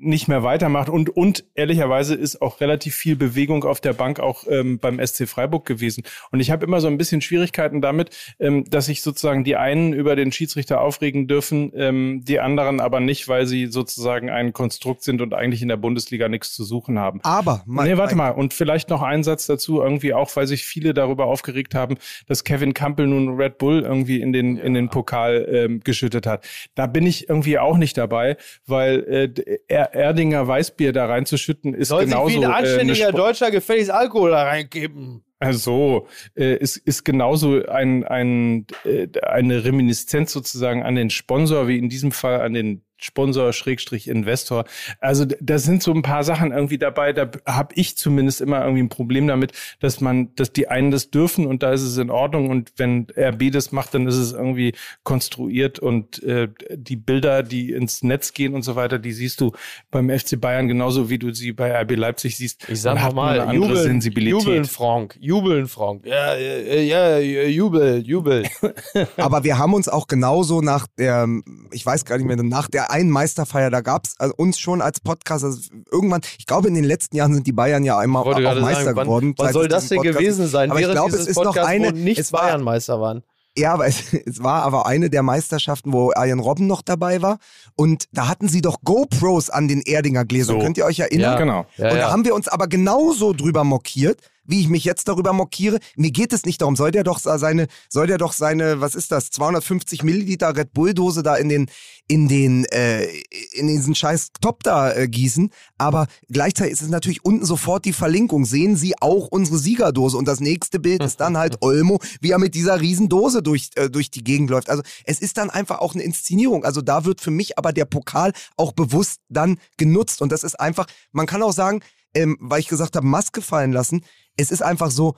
nicht mehr weitermacht. Und, und ehrlicherweise ist auch relativ viel Bewegung auf der Bank auch ähm, beim SC Freiburg gewesen. Und ich habe immer so ein bisschen Schwierigkeiten damit, ähm, dass sich sozusagen die einen über den Schiedsrichter aufregen dürfen, ähm, die anderen aber nicht, weil sie sozusagen ein Konstrukt sind und eigentlich in der Bundesliga nichts zu suchen haben. Aber, Mike, nee, warte mal. Und vielleicht noch ein Satz dazu, irgendwie auch, weil sich viele darüber aufgeregt haben, dass Kevin Campbell nun Red Bull irgendwie in den, in den Pokal ähm, geschüttet hat. Da bin ich irgendwie auch nicht dabei, weil äh, er, Erdinger Weißbier da reinzuschütten ist soll sich genauso. wie ein äh, anständiger Sp- Deutscher gefälligst Alkohol da reingeben. also, äh, ist, ist genauso ein, ein, äh, eine Reminiszenz sozusagen an den Sponsor, wie in diesem Fall an den Sponsor Schrägstrich Investor. Also da sind so ein paar Sachen irgendwie dabei, da habe ich zumindest immer irgendwie ein Problem damit, dass man, dass die einen das dürfen und da ist es in Ordnung und wenn RB das macht, dann ist es irgendwie konstruiert und äh, die Bilder, die ins Netz gehen und so weiter, die siehst du beim FC Bayern genauso wie du sie bei RB Leipzig siehst. Ich sag Man eine andere jubeln, Sensibilität. jubeln, Frank, jubeln, Frank. Ja, ja, ja, jubel, jubel. aber wir haben uns auch genauso nach der, ich weiß gar nicht mehr, nach der einen Meisterfeier, da gab es also uns schon als Podcast, also irgendwann, ich glaube in den letzten Jahren sind die Bayern ja einmal auch Meister sagen, wann, geworden. wann seit soll das denn Podcast gewesen sein, Aber ich während glaube, dieses es ist noch Podcasts, eine- wo nicht es war- Bayern Meister waren? Ja, aber es, es, war aber eine der Meisterschaften, wo Arjen Robben noch dabei war. Und da hatten sie doch GoPros an den Erdinger Gläsern. So. Könnt ihr euch erinnern? Ja, genau. Ja, und da haben wir uns aber genauso drüber mokiert, wie ich mich jetzt darüber mokiere. Mir geht es nicht darum, soll der doch seine, soll der doch seine, was ist das, 250 Milliliter Red Bull Dose da in den, in den, äh, in diesen scheiß Top da äh, gießen. Aber gleichzeitig ist es natürlich unten sofort die Verlinkung. Sehen Sie auch unsere Siegerdose. Und das nächste Bild ist dann halt Olmo, wie er mit dieser Riesendose durch, äh, durch die Gegend läuft. Also es ist dann einfach auch eine Inszenierung. Also da wird für mich aber der Pokal auch bewusst dann genutzt. Und das ist einfach, man kann auch sagen, ähm, weil ich gesagt habe, Maske fallen lassen es ist einfach so,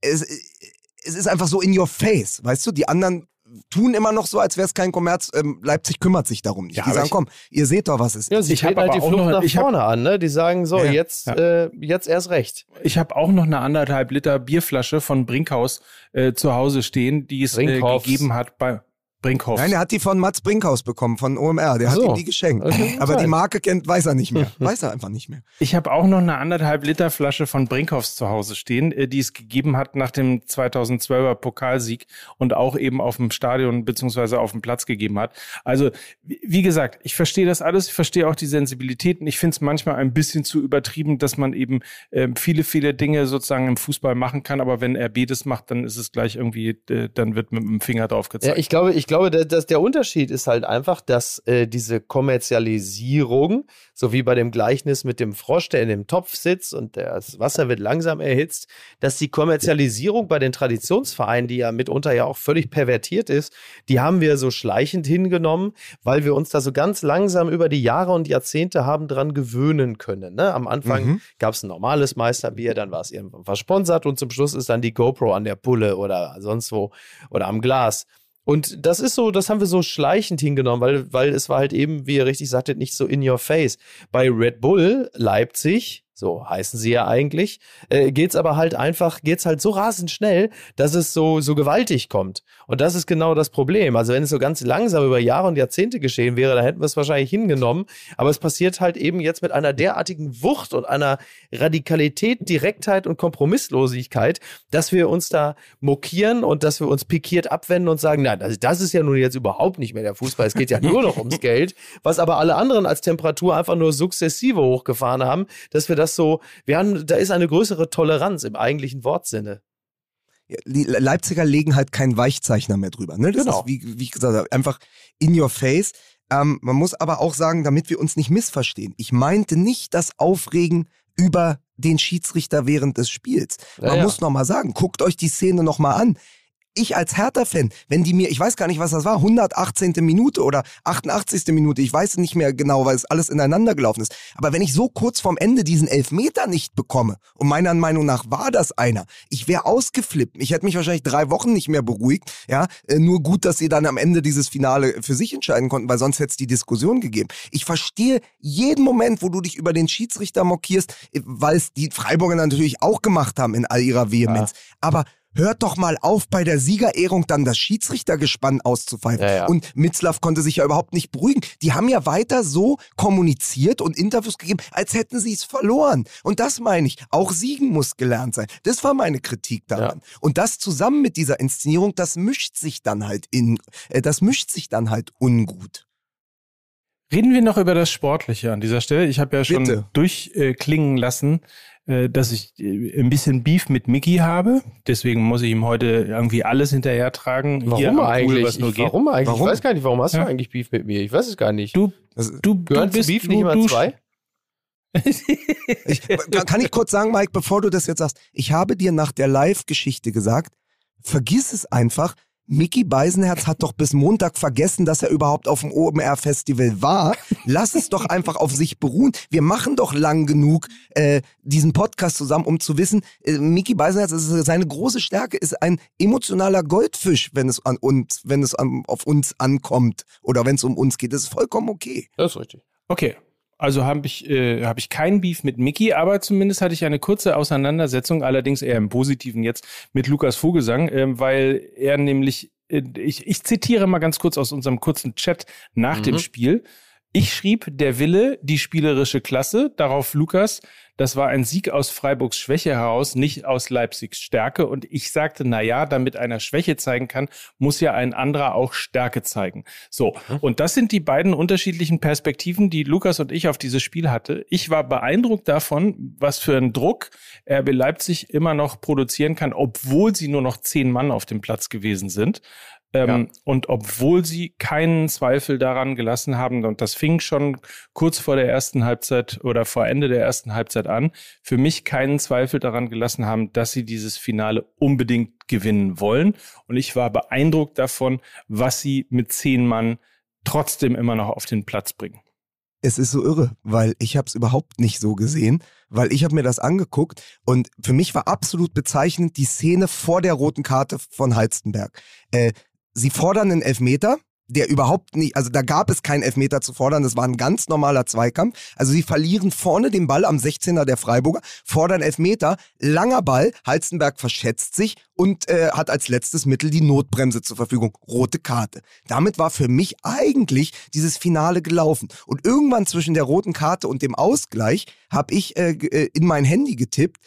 es, es ist einfach so in your face, weißt du? Die anderen tun immer noch so, als wäre es kein Kommerz. Ähm, Leipzig kümmert sich darum nicht. Ja, die sagen, komm, ihr seht doch, was es ist. Ja, sie ich halt die Flucht noch, nach vorne hab, an. Ne? Die sagen so, ja, jetzt, ja. Äh, jetzt erst recht. Ich habe auch noch eine anderthalb Liter Bierflasche von Brinkhaus äh, zu Hause stehen, die es äh, gegeben hat bei Brinkhoff. Nein, er hat die von Mats Brinkhaus bekommen, von OMR. Der so. hat ihm die geschenkt. Aber die Marke kennt, weiß er nicht mehr. Weiß er einfach nicht mehr. Ich habe auch noch eine anderthalb Liter Flasche von Brinkhoffs zu Hause stehen, äh, die es gegeben hat nach dem 2012er Pokalsieg und auch eben auf dem Stadion beziehungsweise auf dem Platz gegeben hat. Also, wie gesagt, ich verstehe das alles. Ich verstehe auch die Sensibilitäten. Ich finde es manchmal ein bisschen zu übertrieben, dass man eben äh, viele, viele Dinge sozusagen im Fußball machen kann. Aber wenn RB das macht, dann ist es gleich irgendwie, äh, dann wird mit dem Finger drauf gezeigt. Ja, ich glaube, ich glaube, dass der Unterschied ist halt einfach, dass äh, diese Kommerzialisierung, so wie bei dem Gleichnis mit dem Frosch, der in dem Topf sitzt und das Wasser wird langsam erhitzt, dass die Kommerzialisierung bei den Traditionsvereinen, die ja mitunter ja auch völlig pervertiert ist, die haben wir so schleichend hingenommen, weil wir uns da so ganz langsam über die Jahre und Jahrzehnte haben dran gewöhnen können. Ne? Am Anfang mhm. gab es ein normales Meisterbier, dann war es irgendwann versponsert und zum Schluss ist dann die GoPro an der Pulle oder sonst wo oder am Glas. Und das ist so, das haben wir so schleichend hingenommen, weil, weil es war halt eben, wie ihr richtig sagtet, nicht so in your face. Bei Red Bull Leipzig so heißen sie ja eigentlich, äh, geht's aber halt einfach, geht's halt so rasend schnell, dass es so, so gewaltig kommt. Und das ist genau das Problem. Also wenn es so ganz langsam über Jahre und Jahrzehnte geschehen wäre, dann hätten wir es wahrscheinlich hingenommen. Aber es passiert halt eben jetzt mit einer derartigen Wucht und einer Radikalität, Direktheit und Kompromisslosigkeit, dass wir uns da mokieren und dass wir uns pikiert abwenden und sagen, nein, das, das ist ja nun jetzt überhaupt nicht mehr der Fußball. Es geht ja nur noch ums Geld, was aber alle anderen als Temperatur einfach nur sukzessive hochgefahren haben, dass wir das das so, wir haben, da ist eine größere Toleranz im eigentlichen Wortsinne. Die Leipziger legen halt keinen Weichzeichner mehr drüber. Ne? Das genau. ist, wie, wie ich gesagt habe, einfach in your face. Ähm, man muss aber auch sagen, damit wir uns nicht missverstehen, ich meinte nicht das Aufregen über den Schiedsrichter während des Spiels. Man ja, ja. muss nochmal sagen, guckt euch die Szene nochmal an ich als Hertha-Fan, wenn die mir, ich weiß gar nicht, was das war, 118. Minute oder 88. Minute, ich weiß nicht mehr genau, weil es alles ineinander gelaufen ist. Aber wenn ich so kurz vorm Ende diesen Elfmeter nicht bekomme, und meiner Meinung nach war das einer, ich wäre ausgeflippt. Ich hätte mich wahrscheinlich drei Wochen nicht mehr beruhigt. Ja, äh, nur gut, dass sie dann am Ende dieses Finale für sich entscheiden konnten, weil sonst hätte es die Diskussion gegeben. Ich verstehe jeden Moment, wo du dich über den Schiedsrichter mockierst, äh, weil es die Freiburger natürlich auch gemacht haben in all ihrer Vehemenz. Ja. Aber hört doch mal auf, bei der Siegerehrung dann das Schiedsrichtergespann auszupfeifen. Ja, ja. Und Mitzlaff konnte sich ja überhaupt nicht beruhigen. Die haben ja weiter so kommuniziert und Interviews gegeben, als hätten sie es verloren. Und das meine ich. Auch Siegen muss gelernt sein. Das war meine Kritik daran. Ja. Und das zusammen mit dieser Inszenierung, das mischt sich dann halt in, äh, das mischt sich dann halt ungut. Reden wir noch über das Sportliche an dieser Stelle. Ich habe ja schon Bitte. durchklingen lassen, äh, dass ich äh, ein bisschen Beef mit Mickey habe. Deswegen muss ich ihm heute irgendwie alles hinterher tragen. Warum eigentlich? was nur ich, geht. Warum eigentlich? Warum? Ich weiß gar nicht, warum hast ja? du eigentlich Beef mit mir? Ich weiß es gar nicht. Du, du, Gehört du bist, Beef nicht immer zwei? ich, kann ich kurz sagen, Mike, bevor du das jetzt sagst, ich habe dir nach der Live-Geschichte gesagt, vergiss es einfach, Mickey Beisenherz hat doch bis Montag vergessen, dass er überhaupt auf dem OMR-Festival war. Lass es doch einfach auf sich beruhen. Wir machen doch lang genug äh, diesen Podcast zusammen, um zu wissen, äh, Mickey Beisenherz, ist, seine große Stärke ist ein emotionaler Goldfisch, wenn es an uns, wenn es an, auf uns ankommt oder wenn es um uns geht. Das ist vollkommen okay. Das ist richtig. Okay, also habe ich, äh, hab ich keinen Beef mit Mickey, aber zumindest hatte ich eine kurze Auseinandersetzung, allerdings eher im Positiven jetzt, mit Lukas Vogelsang, äh, weil er nämlich, äh, ich, ich zitiere mal ganz kurz aus unserem kurzen Chat nach mhm. dem Spiel. Ich schrieb der Wille, die spielerische Klasse, darauf Lukas, das war ein Sieg aus Freiburgs Schwäche heraus, nicht aus Leipzigs Stärke. Und ich sagte, na ja, damit einer Schwäche zeigen kann, muss ja ein anderer auch Stärke zeigen. So. Mhm. Und das sind die beiden unterschiedlichen Perspektiven, die Lukas und ich auf dieses Spiel hatte. Ich war beeindruckt davon, was für einen Druck RB Leipzig immer noch produzieren kann, obwohl sie nur noch zehn Mann auf dem Platz gewesen sind. Ähm, ja. Und obwohl sie keinen Zweifel daran gelassen haben, und das fing schon kurz vor der ersten Halbzeit oder vor Ende der ersten Halbzeit an, für mich keinen Zweifel daran gelassen haben, dass sie dieses Finale unbedingt gewinnen wollen. Und ich war beeindruckt davon, was sie mit zehn Mann trotzdem immer noch auf den Platz bringen. Es ist so irre, weil ich habe es überhaupt nicht so gesehen, weil ich habe mir das angeguckt und für mich war absolut bezeichnend die Szene vor der roten Karte von Halstenberg. Äh, Sie fordern einen Elfmeter, der überhaupt nicht, also da gab es keinen Elfmeter zu fordern, das war ein ganz normaler Zweikampf. Also sie verlieren vorne den Ball am 16er der Freiburger, fordern Elfmeter, langer Ball, Halstenberg verschätzt sich und äh, hat als letztes Mittel die Notbremse zur Verfügung, rote Karte. Damit war für mich eigentlich dieses Finale gelaufen. Und irgendwann zwischen der roten Karte und dem Ausgleich habe ich äh, äh, in mein Handy getippt,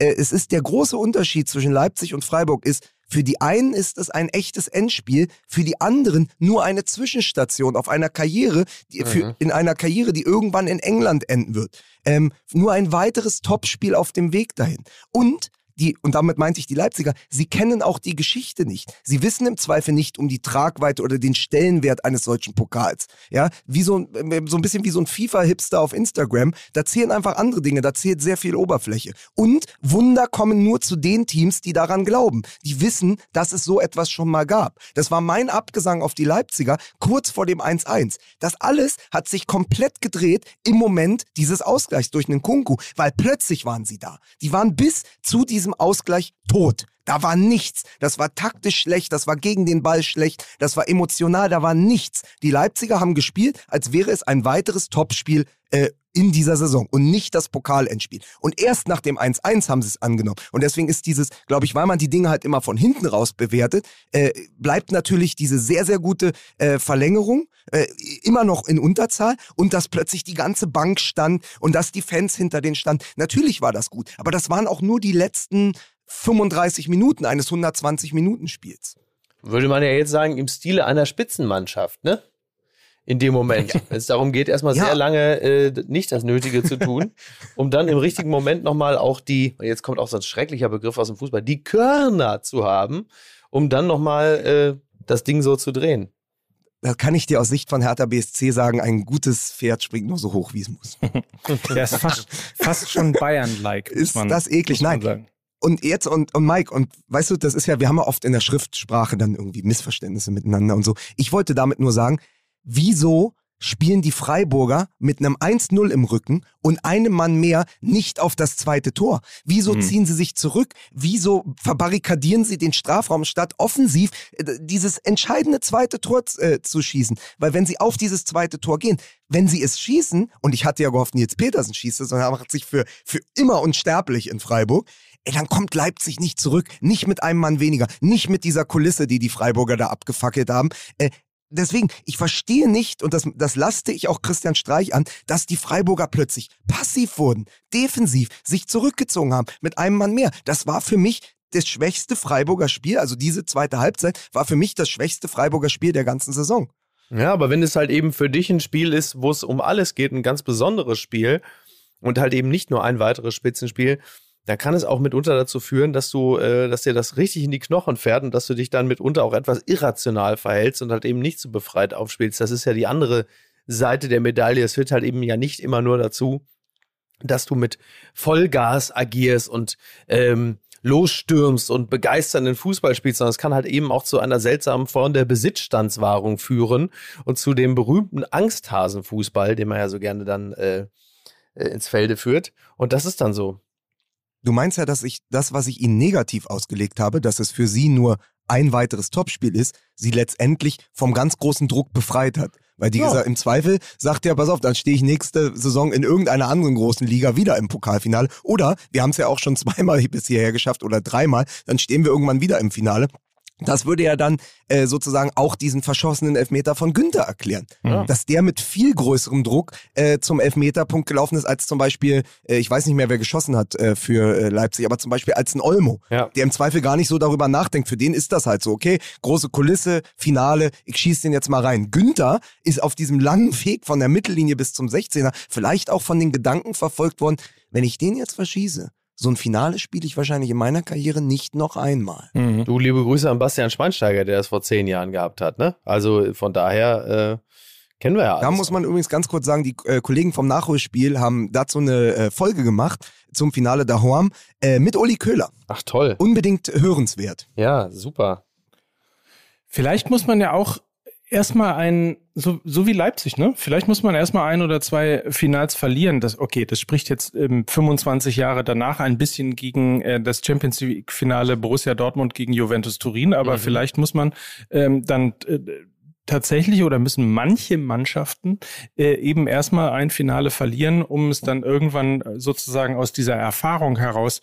äh, es ist der große Unterschied zwischen Leipzig und Freiburg ist, für die einen ist es ein echtes Endspiel, für die anderen nur eine Zwischenstation auf einer Karriere, die, für, mhm. in einer Karriere, die irgendwann in England enden wird. Ähm, nur ein weiteres Topspiel auf dem Weg dahin. Und die, und damit meinte ich die Leipziger, sie kennen auch die Geschichte nicht. Sie wissen im Zweifel nicht um die Tragweite oder den Stellenwert eines solchen Pokals. Ja, wie so, so ein bisschen wie so ein FIFA-Hipster auf Instagram. Da zählen einfach andere Dinge, da zählt sehr viel Oberfläche. Und Wunder kommen nur zu den Teams, die daran glauben. Die wissen, dass es so etwas schon mal gab. Das war mein Abgesang auf die Leipziger kurz vor dem 1-1. Das alles hat sich komplett gedreht im Moment dieses Ausgleichs durch einen Kunku, weil plötzlich waren sie da. Die waren bis zu diesem diesem Ausgleich tot. Da war nichts. Das war taktisch schlecht, das war gegen den Ball schlecht, das war emotional, da war nichts. Die Leipziger haben gespielt, als wäre es ein weiteres Topspiel äh, in dieser Saison und nicht das Pokalendspiel. Und erst nach dem 1-1 haben sie es angenommen. Und deswegen ist dieses, glaube ich, weil man die Dinge halt immer von hinten raus bewertet, äh, bleibt natürlich diese sehr, sehr gute äh, Verlängerung äh, immer noch in Unterzahl und dass plötzlich die ganze Bank stand und dass die Fans hinter den stand. Natürlich war das gut, aber das waren auch nur die letzten 35 Minuten eines 120-Minuten-Spiels. Würde man ja jetzt sagen, im Stile einer Spitzenmannschaft, ne? In dem Moment. Ja. Es darum geht, erstmal ja. sehr lange äh, nicht das Nötige zu tun, um dann im richtigen Moment nochmal auch die, jetzt kommt auch so ein schrecklicher Begriff aus dem Fußball, die Körner zu haben, um dann nochmal äh, das Ding so zu drehen. Da kann ich dir aus Sicht von Hertha BSC sagen, ein gutes Pferd springt nur so hoch, wie es muss. Der ist fast, fast schon Bayern-like. Ist man, das eklig? Nein. Sagen. Und jetzt und, und Mike, und weißt du, das ist ja, wir haben ja oft in der Schriftsprache dann irgendwie Missverständnisse miteinander und so. Ich wollte damit nur sagen, wieso spielen die Freiburger mit einem 1-0 im Rücken und einem Mann mehr nicht auf das zweite Tor? Wieso mhm. ziehen sie sich zurück? Wieso verbarrikadieren sie den Strafraum statt offensiv äh, dieses entscheidende zweite Tor äh, zu schießen? Weil wenn sie auf dieses zweite Tor gehen, wenn sie es schießen, und ich hatte ja gehofft, Nils Petersen schießt es und er macht sich für, für immer unsterblich in Freiburg, ey, dann kommt Leipzig nicht zurück, nicht mit einem Mann weniger, nicht mit dieser Kulisse, die die Freiburger da abgefackelt haben. Äh, deswegen, ich verstehe nicht, und das, das laste ich auch Christian Streich an, dass die Freiburger plötzlich passiv wurden, defensiv, sich zurückgezogen haben, mit einem Mann mehr. Das war für mich das schwächste Freiburger Spiel, also diese zweite Halbzeit, war für mich das schwächste Freiburger Spiel der ganzen Saison. Ja, aber wenn es halt eben für dich ein Spiel ist, wo es um alles geht, ein ganz besonderes Spiel und halt eben nicht nur ein weiteres Spitzenspiel, da kann es auch mitunter dazu führen, dass du, äh, dass dir das richtig in die Knochen fährt und dass du dich dann mitunter auch etwas irrational verhältst und halt eben nicht so befreit aufspielst. Das ist ja die andere Seite der Medaille. Es führt halt eben ja nicht immer nur dazu, dass du mit Vollgas agierst und ähm, losstürmst und begeisternden Fußball spielst, sondern es kann halt eben auch zu einer seltsamen Form der Besitzstandswahrung führen und zu dem berühmten Angsthasenfußball, den man ja so gerne dann äh, äh ins Felde führt. Und das ist dann so. Du meinst ja, dass ich das, was ich Ihnen negativ ausgelegt habe, dass es für Sie nur ein weiteres Topspiel ist, Sie letztendlich vom ganz großen Druck befreit hat. Weil die ja. gesagt, im Zweifel sagt ja, pass auf, dann stehe ich nächste Saison in irgendeiner anderen großen Liga wieder im Pokalfinale. Oder wir haben es ja auch schon zweimal bis hierher geschafft oder dreimal, dann stehen wir irgendwann wieder im Finale. Das würde ja dann äh, sozusagen auch diesen verschossenen Elfmeter von Günther erklären. Ja. Dass der mit viel größerem Druck äh, zum Elfmeterpunkt gelaufen ist, als zum Beispiel, äh, ich weiß nicht mehr, wer geschossen hat äh, für äh, Leipzig, aber zum Beispiel als ein Olmo, Ja. der im Zweifel gar nicht so darüber nachdenkt. Für den ist das halt so, okay, große Kulisse, Finale, ich schieße den jetzt mal rein. Günther ist auf diesem langen Weg von der Mittellinie bis zum 16er vielleicht auch von den Gedanken verfolgt worden, wenn ich den jetzt verschieße, so ein Finale spiele ich wahrscheinlich in meiner Karriere nicht noch einmal. Mhm. Du, liebe Grüße an Bastian Schweinsteiger, der das vor zehn Jahren gehabt hat, ne? Also von daher äh, kennen wir ja alles. Da muss man übrigens ganz kurz sagen, die äh, Kollegen vom Nachholspiel haben dazu eine äh, Folge gemacht zum Finale der Horm äh, mit Uli Köhler. Ach toll. Unbedingt hörenswert. Ja, super. Vielleicht muss man ja auch erstmal ein, so, so wie Leipzig, ne? Vielleicht muss man erstmal ein oder zwei Finals verlieren. Das, okay, das spricht jetzt ähm, 25 Jahre danach ein bisschen gegen äh, das Champions League-Finale Borussia Dortmund gegen Juventus Turin, aber Mhm. vielleicht muss man ähm, dann äh, tatsächlich oder müssen manche Mannschaften äh, eben erstmal ein Finale verlieren, um es dann irgendwann äh, sozusagen aus dieser Erfahrung heraus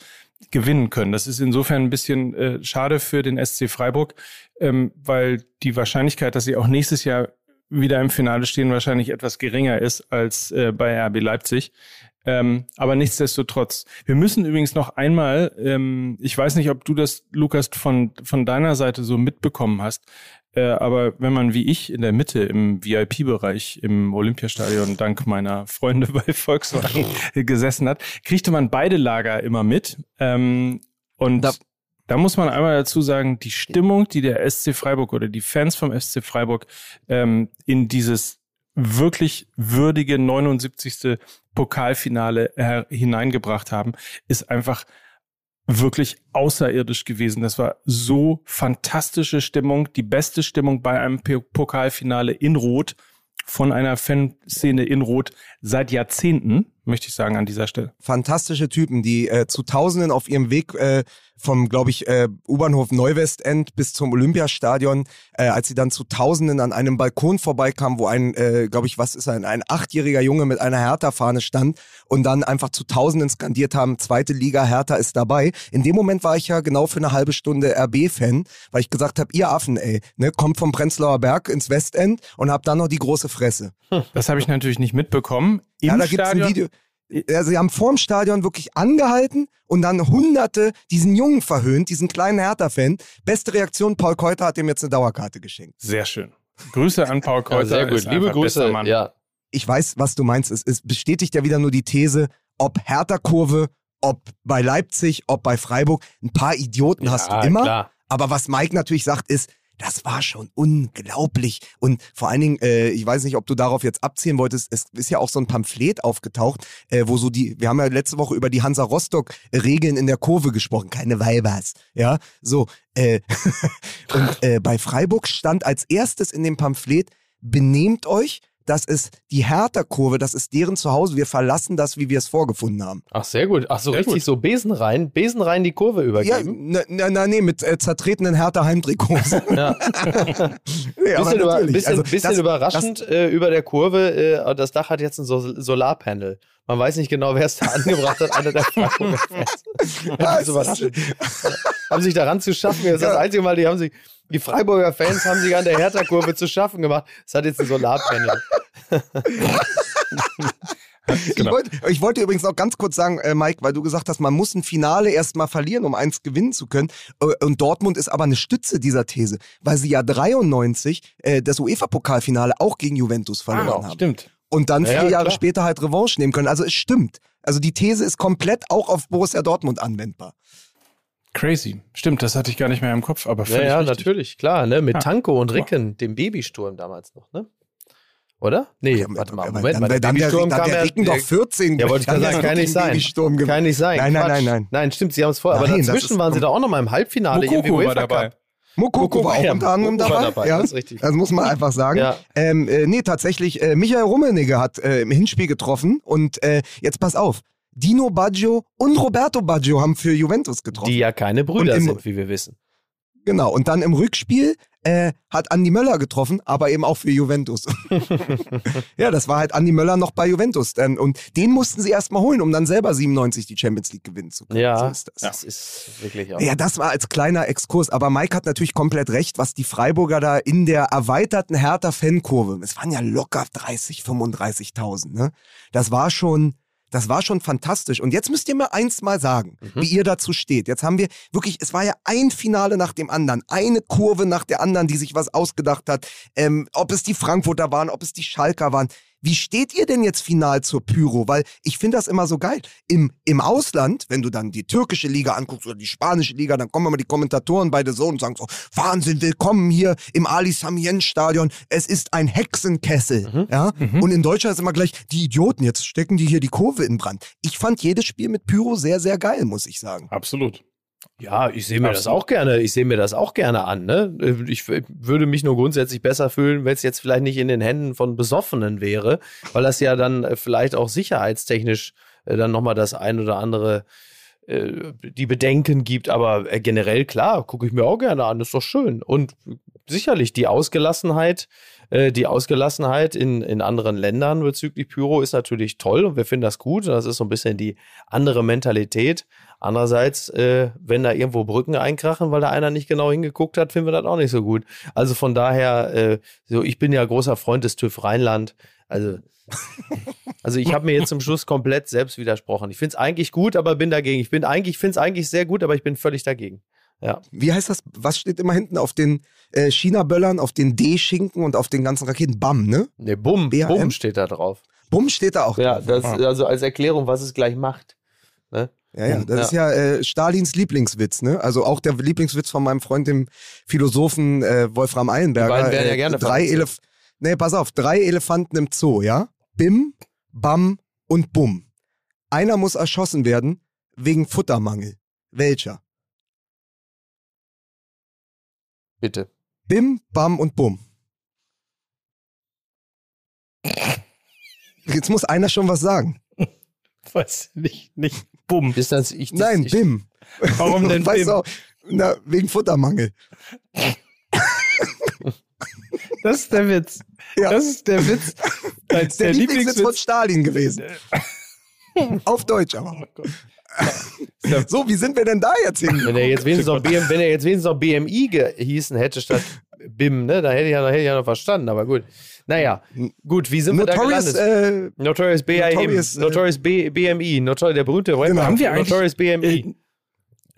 gewinnen können. Das ist insofern ein bisschen äh, schade für den SC Freiburg, ähm, weil die Wahrscheinlichkeit, dass sie auch nächstes Jahr wieder im Finale stehen, wahrscheinlich etwas geringer ist als äh, bei RB Leipzig. Ähm, aber nichtsdestotrotz. Wir müssen übrigens noch einmal, ähm, ich weiß nicht, ob du das, Lukas, von, von deiner Seite so mitbekommen hast, äh, aber wenn man wie ich in der Mitte im VIP-Bereich im Olympiastadion dank meiner Freunde bei Volkswagen gesessen hat, kriegte man beide Lager immer mit. Ähm, und Da- da, muss man einmal dazu sagen, die Stimmung, die der SC Freiburg oder die Fans vom SC Freiburg ähm, in dieses wirklich würdige 79. Pokalfinale hineingebracht haben, ist einfach wirklich außerirdisch gewesen. Das war so fantastische Stimmung, die beste Stimmung bei einem Pokalfinale in Rot von einer Fanszene in Rot seit Jahrzehnten, möchte ich sagen an dieser Stelle. Fantastische Typen, die äh, zu Tausenden auf ihrem Weg äh, vom, glaube ich, äh, U-Bahnhof Neuwestend bis zum Olympiastadion, äh, als sie dann zu Tausenden an einem Balkon vorbeikamen, wo ein, äh, glaube ich, was ist ein, ein achtjähriger Junge mit einer Hertha-Fahne stand und dann einfach zu Tausenden skandiert haben, zweite Liga, Hertha ist dabei. In dem Moment war ich ja genau für eine halbe Stunde RB-Fan, weil ich gesagt habe, ihr Affen, ey, ne, kommt vom Prenzlauer Berg ins Westend und habt dann noch die große Fresse. Das habe ich natürlich nicht mitbekommen. Im Ja, da gibt's ein Stadion- Video. Also sie haben vorm Stadion wirklich angehalten und dann Hunderte diesen Jungen verhöhnt, diesen kleinen Hertha-Fan. Beste Reaktion, Paul Keuter hat dem jetzt eine Dauerkarte geschenkt. Sehr schön. Grüße an Paul Keuter. Ja, sehr gut. ist Liebe Grüße. Mann. Ja. Ich weiß, was du meinst. Es, es bestätigt ja wieder nur die These, ob Hertha-Kurve, ob bei Leipzig, ob bei Freiburg, ein paar Idioten hast ja, du immer. Klar. Aber was Mike natürlich sagt, ist, das war schon unglaublich. Und vor allen Dingen, äh, ich weiß nicht, ob du darauf jetzt abzielen wolltest, es ist ja auch so ein Pamphlet aufgetaucht, äh, wo so die, wir haben ja letzte Woche über die Hansa Rostock-Regeln in der Kurve gesprochen, keine Weibers. Ja, so. Äh, und äh, bei Freiburg stand als erstes in dem Pamphlet, benehmt euch, das ist die Hertha-Kurve, das ist deren Zuhause, wir verlassen das, wie wir es vorgefunden haben. Ach, sehr gut. Ach so, Sehr richtig gut. so Besen rein, Besen rein die Kurve Ja, übergeben. na, na, na nee, mit äh, zertretenen Hertha-Heimtrikots. Ja. nee, bisschen über, bisschen, Also, bisschen das- überraschend äh, über der Kurve. Äh, das Dach hat jetzt ein Sol Solarpanel. Man weiß nicht genau, wer es da angebracht hat. Einer der Freiburger Fans. Das überraschend. haben sich daran zu schaffen. Das ist das einzige Mal, die haben sich, die Freiburger Fans haben sich an der Hertha-Kurve zu schaffen gemacht. Es hat jetzt ein Solarpanel. Ich, Genau. wollte, ich wollte übrigens noch ganz kurz sagen, äh, Mike, weil du gesagt hast, man muss ein Finale erstmal verlieren, um eins gewinnen zu können. Äh, und Dortmund ist aber eine Stütze dieser These, weil sie ja 93 äh, das UEFA-Pokalfinale auch gegen Juventus verloren Ah, haben. stimmt. Und dann Ja, vier ja, Jahre klar. später halt Revanche nehmen können. Also es stimmt. Also die These ist komplett auch auf Borussia Dortmund anwendbar. Crazy. Stimmt, das hatte ich gar nicht mehr im Kopf, aber Ja, ja, richtig. natürlich, klar, ne? Mit Ja. Tanko und Ricken, dem Babysturm damals noch, ne? Oder? Nee, warte mal, Aber Moment dann, mal. Der dann, der, dann kam der. Ricken doch der- 14. Ja, wollte ich gerade sagen, kann nicht sein. Kann nicht sein. Nein, nein, nein, nein. Nein, stimmt, sie haben es vorher. Aber dazwischen ist- waren sie da auch noch mal im Halbfinale. war UEFA dabei. Cup. Mokoko war auch ja, unter anderem dabei. dabei, ja. das ist richtig. Das muss man einfach sagen. Ja. Ähm, äh, nee, tatsächlich, äh, Michael Rummenigge hat äh, im Hinspiel getroffen und äh, jetzt pass auf. Dino Baggio und Roberto Baggio haben für Juventus getroffen. Die ja keine Brüder im- sind, wie wir wissen. Genau. Und dann im Rückspiel äh, hat Andi Möller getroffen, aber eben auch für Juventus. ja, das war halt Andi Möller noch bei Juventus. Denn, und den mussten sie erstmal holen, um dann selber 97 die Champions League gewinnen zu können. Ja, so ist das. das ist wirklich auch. Ja, das war als kleiner Exkurs. Aber Mike hat natürlich komplett recht, was die Freiburger da in der erweiterten Hertha-Fankurve, es waren ja locker 30, 35.000, ne? Das war schon, das war schon fantastisch. Und jetzt müsst ihr mir eins mal sagen, Mhm. wie ihr dazu steht. Jetzt haben wir wirklich, es war ja ein Finale nach dem anderen, eine Kurve nach der anderen, die sich was ausgedacht hat. Ähm, ob es die Frankfurter waren, ob es die Schalker waren. Wie steht ihr denn jetzt final zur Pyro? Weil ich finde das immer so geil. Im, Im Ausland, wenn du dann die türkische Liga anguckst oder die spanische Liga, dann kommen immer die Kommentatoren bei The Zone und sagen so, Wahnsinn, willkommen hier im Ali Samien Stadion. Es ist ein Hexenkessel. Ja? Und in Deutschland ist immer gleich, die Idioten, jetzt stecken die hier die Kurve in Brand. Ich fand jedes Spiel mit Pyro sehr, sehr geil, muss ich sagen. Absolut. Ja, ich sehe mir das Absolut. auch gerne. Ich sehe mir das auch gerne an. Ne? Ich würde mich nur grundsätzlich besser fühlen, wenn es jetzt vielleicht nicht in den Händen von Besoffenen wäre, weil das ja dann äh, vielleicht auch sicherheitstechnisch äh, dann nochmal das ein oder andere äh, die Bedenken gibt. Aber äh, generell klar, gucke ich mir auch gerne an. Ist doch schön. Und sicherlich die Ausgelassenheit, äh, die Ausgelassenheit in, in anderen Ländern bezüglich Pyro ist natürlich toll und wir finden das gut. Das ist so ein bisschen die andere Mentalität. Andererseits, äh, wenn da irgendwo Brücken einkrachen, weil da einer nicht genau hingeguckt hat, finden wir das auch nicht so gut. Also von daher, äh, so ich bin ja großer Freund des TÜV Rheinland. Also, also ich habe mir jetzt zum Schluss komplett selbst widersprochen. Ich finde es eigentlich gut, aber bin dagegen. Ich bin eigentlich, finde es eigentlich sehr gut, aber ich bin völlig dagegen. Ja. Wie heißt das? Was steht immer hinten auf den äh, China-Böllern, auf den D-Schinken und auf den ganzen Raketen? BAM, ne? Ne, Bumm, BAM? Bumm steht da drauf. Bumm steht da auch. Ja, drauf. das, also als Erklärung, was es gleich macht. Ne? Ja, ja, das ist ja äh, Stalins Lieblingswitz, ne? Also auch der Lieblingswitz von meinem Freund, dem Philosophen äh, Wolfram Eilenberger. Die beiden werden ja äh, gerne drei. Elef Nee, pass auf, drei Elefanten im Zoo, ja? Bim, Bam und Bum. Einer muss erschossen werden wegen Futtermangel. Welcher? Bitte. Bim, Bam und Bum. Jetzt muss einer schon was sagen. Weiß nicht, nicht bumm. Ist das, ich, das, Nein, ich, Bim. Warum denn weißt Bim? auch, na, wegen Futtermangel. Das ist der Witz. Ja. Das ist der Witz. Als Der, der, Lieblingswitz von Lieblingswitz. Stalin gewesen. Auf Deutsch aber. So, wie sind wir denn da jetzt hin? Wenn er jetzt wenigstens noch, BM, wenn er jetzt wenigstens noch BMI gehießen hätte statt BIM, ne, dann hätte ich ja noch, hätte ich ja noch verstanden, aber gut. Naja, gut, wie sind wir Notorious, da gelandet? äh, Notorious BIM, Notorious, Notorious, äh, B, BMI, Notor der berühmte Rapper, Genau. Haben wir eigentlich- Notorious BMI. Äh,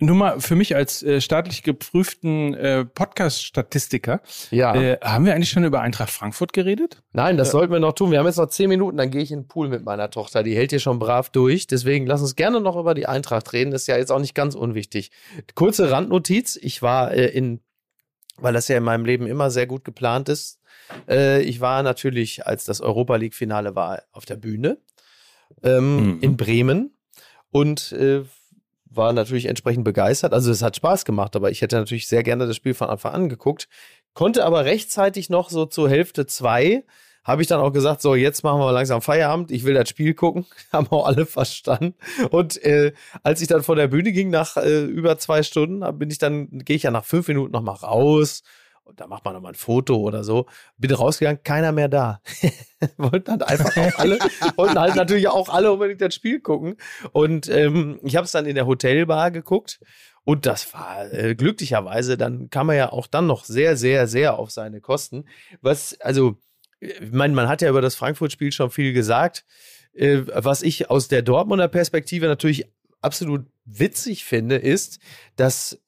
nur mal für mich als äh, staatlich geprüften äh, Podcast-Statistiker, ja. äh, haben wir eigentlich schon über Eintracht Frankfurt geredet? Nein, das sollten wir noch tun. Wir haben jetzt noch zehn Minuten, dann gehe ich in den Pool mit meiner Tochter. Die hält hier schon brav durch. Deswegen lass uns gerne noch über die Eintracht reden. Das ist ja jetzt auch nicht ganz unwichtig. Kurze Randnotiz. Ich war äh, in, weil das ja in meinem Leben immer sehr gut geplant ist. Äh, ich war natürlich, als das Europa League-Finale war, auf der Bühne ähm, Mhm. in Bremen und äh, war natürlich entsprechend begeistert. Also es hat Spaß gemacht, aber ich hätte natürlich sehr gerne das Spiel von Anfang an geguckt. Konnte aber rechtzeitig noch so zur Hälfte zwei, habe ich dann auch gesagt, so jetzt machen wir langsam Feierabend, ich will das Spiel gucken. Haben auch alle verstanden. Und äh, als ich dann vor der Bühne ging, nach äh, über zwei Stunden, bin ich dann, gehe ich ja nach fünf Minuten noch mal raus. Und da macht man noch mal ein Foto oder so. Bin rausgegangen, keiner mehr da. wollten halt einfach auch alle, wollten halt natürlich auch alle unbedingt das Spiel gucken. Und ähm, ich habe es dann in der Hotelbar geguckt. Und das war äh, glücklicherweise, dann kam er ja auch dann noch sehr, sehr, sehr auf seine Kosten. Was, also, ich meine, man hat ja über das Frankfurt-Spiel schon viel gesagt. Äh, was ich aus der Dortmunder Perspektive natürlich absolut witzig finde, ist, dass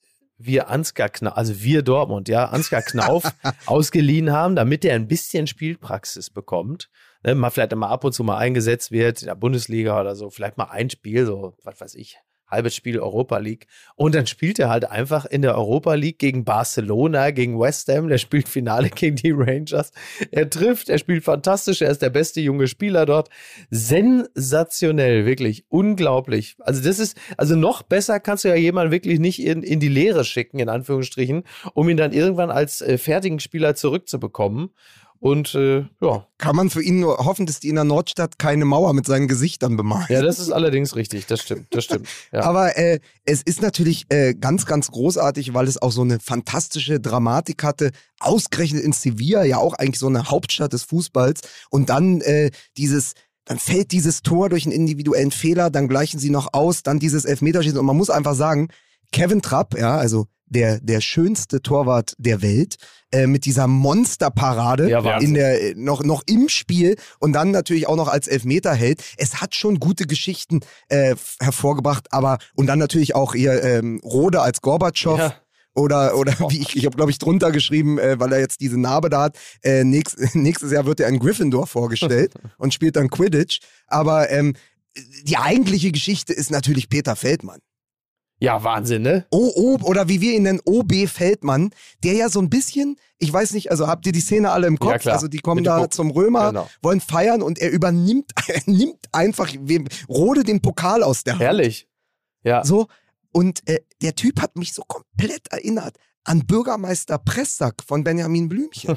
wir Ansgar Knauf, also wir Dortmund, ja, Ansgar Knauf ausgeliehen haben, damit er ein bisschen Spielpraxis bekommt. Ne, mal vielleicht mal ab und zu mal eingesetzt wird in der Bundesliga oder so, vielleicht mal ein Spiel, so, was weiß ich, halbes Spiel Europa League. Und dann spielt er halt einfach in der Europa League gegen Barcelona, gegen West Ham, der spielt Finale gegen die Rangers. Er trifft, er spielt fantastisch, er ist der beste junge Spieler dort. Sensationell, wirklich, unglaublich. Also das ist, also noch besser kannst du ja jemanden wirklich nicht in, in die Lehre schicken, in Anführungsstrichen, um ihn dann irgendwann als äh, fertigen Spieler zurückzubekommen. Und äh, ja. Kann man für ihn nur hoffen, dass die in der Nordstadt keine Mauer mit seinen Gesichtern bemalen. Ja, das ist allerdings richtig. Das stimmt. Das stimmt. Ja. Aber äh, es ist natürlich äh, ganz, ganz großartig, weil es auch so eine fantastische Dramatik hatte. Ausgerechnet in Sevilla, ja auch eigentlich so eine Hauptstadt des Fußballs. Und dann äh, dieses dann fällt dieses Tor durch einen individuellen Fehler, dann gleichen sie noch aus, dann dieses Elfmeterschießen. Und man muss einfach sagen, Kevin Trapp, ja, also der, der schönste Torwart der Welt, äh, mit dieser Monsterparade Ja, in der, noch, noch im Spiel und dann natürlich auch noch als Elfmeter hält. Es hat schon gute Geschichten äh, hervorgebracht, aber und dann natürlich auch hier ähm, Rode als Gorbatschow. Ja. Oder, oder wie ich, ich habe, glaube ich, drunter geschrieben, äh, weil er jetzt diese Narbe da hat. Äh, nächst, nächstes Jahr wird er in Gryffindor vorgestellt und spielt dann Quidditch. Aber ähm, die eigentliche Geschichte ist natürlich Peter Feldmann. Ja, Wahnsinn, ne? O, o, oder wie wir ihn nennen, OB Feldmann, der ja so ein bisschen, ich weiß nicht, also habt ihr die Szene alle im Kopf? Ja, klar. Also die kommen Mit da zum Römer, Genau. wollen feiern und er übernimmt, er nimmt einfach wem, Rode den Pokal aus der Hand. Herrlich. Ja. So, und äh, der Typ hat mich so komplett erinnert an Bürgermeister Pressack von Benjamin Blümchen.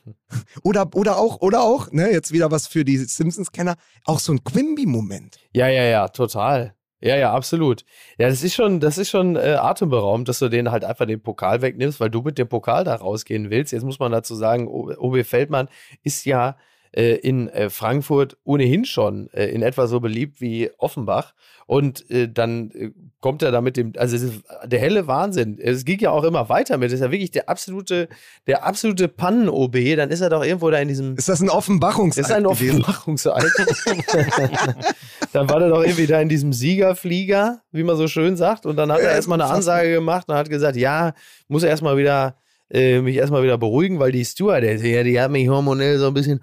oder, oder auch, oder auch, ne, jetzt wieder was für die Simpsons-Kenner, auch so ein Quimby-Moment. Ja, ja, ja, total. Ja, ja, absolut. Ja, das ist schon, das ist schon äh, atemberaubend, dass du den halt einfach den Pokal wegnimmst, weil du mit dem Pokal da rausgehen willst. Jetzt muss man dazu sagen, OB Feldmann ist ja äh, in äh, Frankfurt ohnehin schon äh, in etwa so beliebt wie Offenbach. Und äh, dann äh, kommt er da mit dem, also der helle Wahnsinn. Es ging ja auch immer weiter mit. Das ist ja wirklich der absolute, der absolute Pannen-OB. Dann ist er doch irgendwo da in diesem Ist das ein Offenbachungseid ist ein gewesen? Offenbarungseid. dann war er doch irgendwie da in diesem Siegerflieger, wie man so schön sagt. Und dann hat Ja, er erstmal eine. Ansage gemacht und hat gesagt, ja, muss er erstmal wieder, äh, mich erstmal wieder beruhigen, weil die Stewardess, ja, die hat mich hormonell so ein bisschen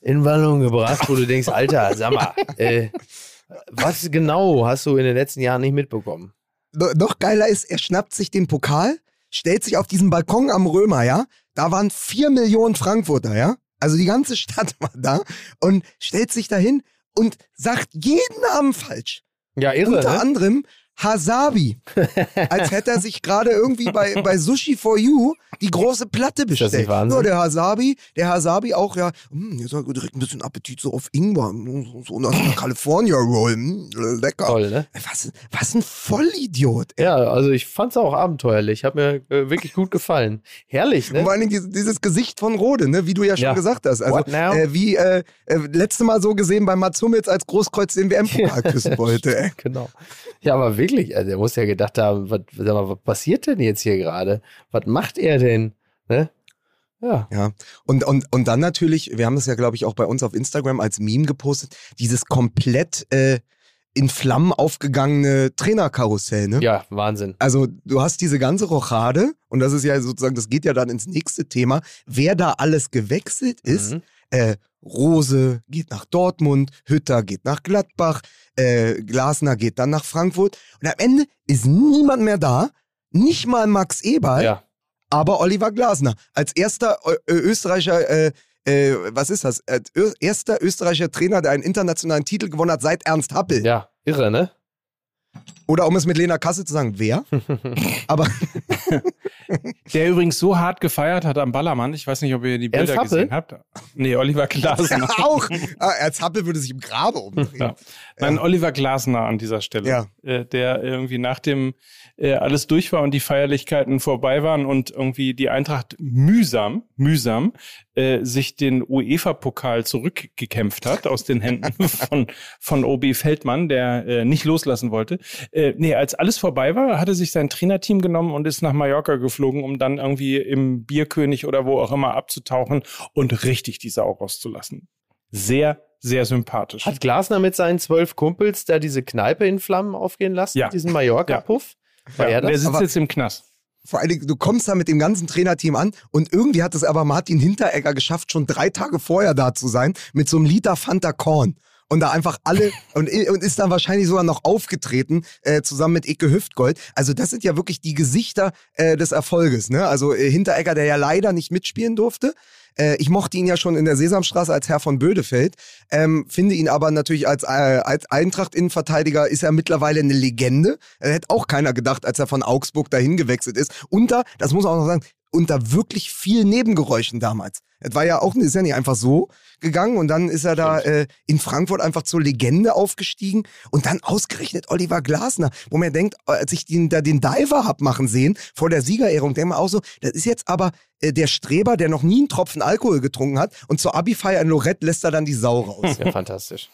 in Wallung gebracht, wo du denkst, Alter, sag mal, äh, was genau hast du in den letzten Jahren nicht mitbekommen? No- noch geiler ist, er schnappt sich den Pokal, stellt sich auf diesen Balkon am Römer, ja. Da waren vier Millionen Frankfurter, ja. Also die ganze Stadt war da und stellt sich dahin und sagt jeden Namen falsch. Ja, irre, Unter ne? anderem Hasabi. Als hätte er sich gerade irgendwie bei, bei Sushi for You die große Platte bestellt. Nur der Hasabi, der Hasabi auch, ja, hm, jetzt hat direkt ein bisschen Appetit so auf Ingwer. So, so eine California Roll. Hm, lecker. Toll, ne? Was, was ein Vollidiot. Ja, also ich fand's auch abenteuerlich. Hat mir äh, wirklich gut gefallen. Herrlich, Und ne? vor allen Dingen dieses, Gesicht von Rode, ne, wie du ja schon Ja. gesagt hast. Also äh, wie äh, äh, letzte Mal so gesehen bei Mats Hummels als Großkreuz den WM-Pokal küssen wollte. Ey. Genau. Ja, aber wirklich, also er muss ja gedacht haben, was, mal, was passiert denn jetzt hier gerade? Was macht er denn? Ne? Ja. Ja. Und, und, und dann natürlich, wir haben das ja, glaube ich, auch bei uns auf Instagram als Meme gepostet, dieses komplett äh, in Flammen aufgegangene Trainerkarussell, ne? Ja, Wahnsinn. Also du hast diese ganze Rochade und das ist ja sozusagen, das geht ja dann ins nächste Thema, wer da alles gewechselt ist. Mhm. Äh, Rose geht nach Dortmund, Hütter geht nach Gladbach, äh, Glasner geht dann nach Frankfurt und am Ende ist niemand mehr da, nicht mal Max Eberl, Ja. aber Oliver Glasner als erster Ö Ö Österreicher, äh, äh, was ist das? Erster österreichischer Trainer, der einen internationalen Titel gewonnen hat seit Ernst Happel. Ja, irre, ne? Oder um es mit Lena Kasse zu sagen, wer? aber Der übrigens so hart gefeiert hat am Ballermann. Ich weiß nicht, ob ihr die Bilder Ernst gesehen habt. Nee, Oliver Glasner. auch. Ah, Ernst Happel würde sich im Grabe umdrehen. Ja. Nein, Oliver Glasner an dieser Stelle. Ja. Äh, der irgendwie nach dem äh, alles durch war und die Feierlichkeiten vorbei waren und irgendwie die Eintracht mühsam, mühsam äh, sich den UEFA-Pokal zurückgekämpft hat aus den Händen von, von OB Feldmann, der äh, nicht loslassen wollte. Äh, nee, als alles vorbei war, hatte sich sein Trainerteam genommen und ist nach Mallorca geflogen, um dann irgendwie im Bierkönig oder wo auch immer abzutauchen und richtig die Sau rauszulassen. Sehr, sehr sympathisch. Hat Glasner mit seinen zwölf Kumpels da diese Kneipe in Flammen aufgehen lassen? Ja. Diesen Mallorca-Puff? War ja, er der sitzt Aber- jetzt im Knast. Vor allen Dingen, du kommst da mit dem ganzen Trainerteam an und irgendwie hat es aber Martin Hinteregger geschafft, schon drei Tage vorher da zu sein, mit so einem Liter Fanta Korn. Und da einfach alle, und, und ist dann wahrscheinlich sogar noch aufgetreten, äh, zusammen mit Icke Hüftgold. Also das sind ja wirklich die Gesichter äh, des Erfolges. Ne? Also äh, Hinteregger, der ja leider nicht mitspielen durfte. Äh, ich mochte ihn ja schon in der Sesamstraße als Herr von Bödefeld, ähm, finde ihn aber natürlich als, äh, als Eintracht-Innenverteidiger ist er mittlerweile eine Legende. Äh, hätte auch keiner gedacht, als er von Augsburg dahin gewechselt ist. Unter, das muss man auch noch sagen, unter wirklich viel Nebengeräuschen damals. Es war ja auch, ist ja nicht einfach so gegangen und dann ist er da äh, in Frankfurt einfach zur Legende aufgestiegen und dann ausgerechnet Oliver Glasner, wo man denkt, als ich den, da den Diver hab machen sehen vor der Siegerehrung, denkt man auch so, das ist jetzt aber äh, der Streber, der noch nie einen Tropfen Alkohol getrunken hat und zur Abi-Feier in Lorette lässt er dann die Sau raus. Ja, fantastisch.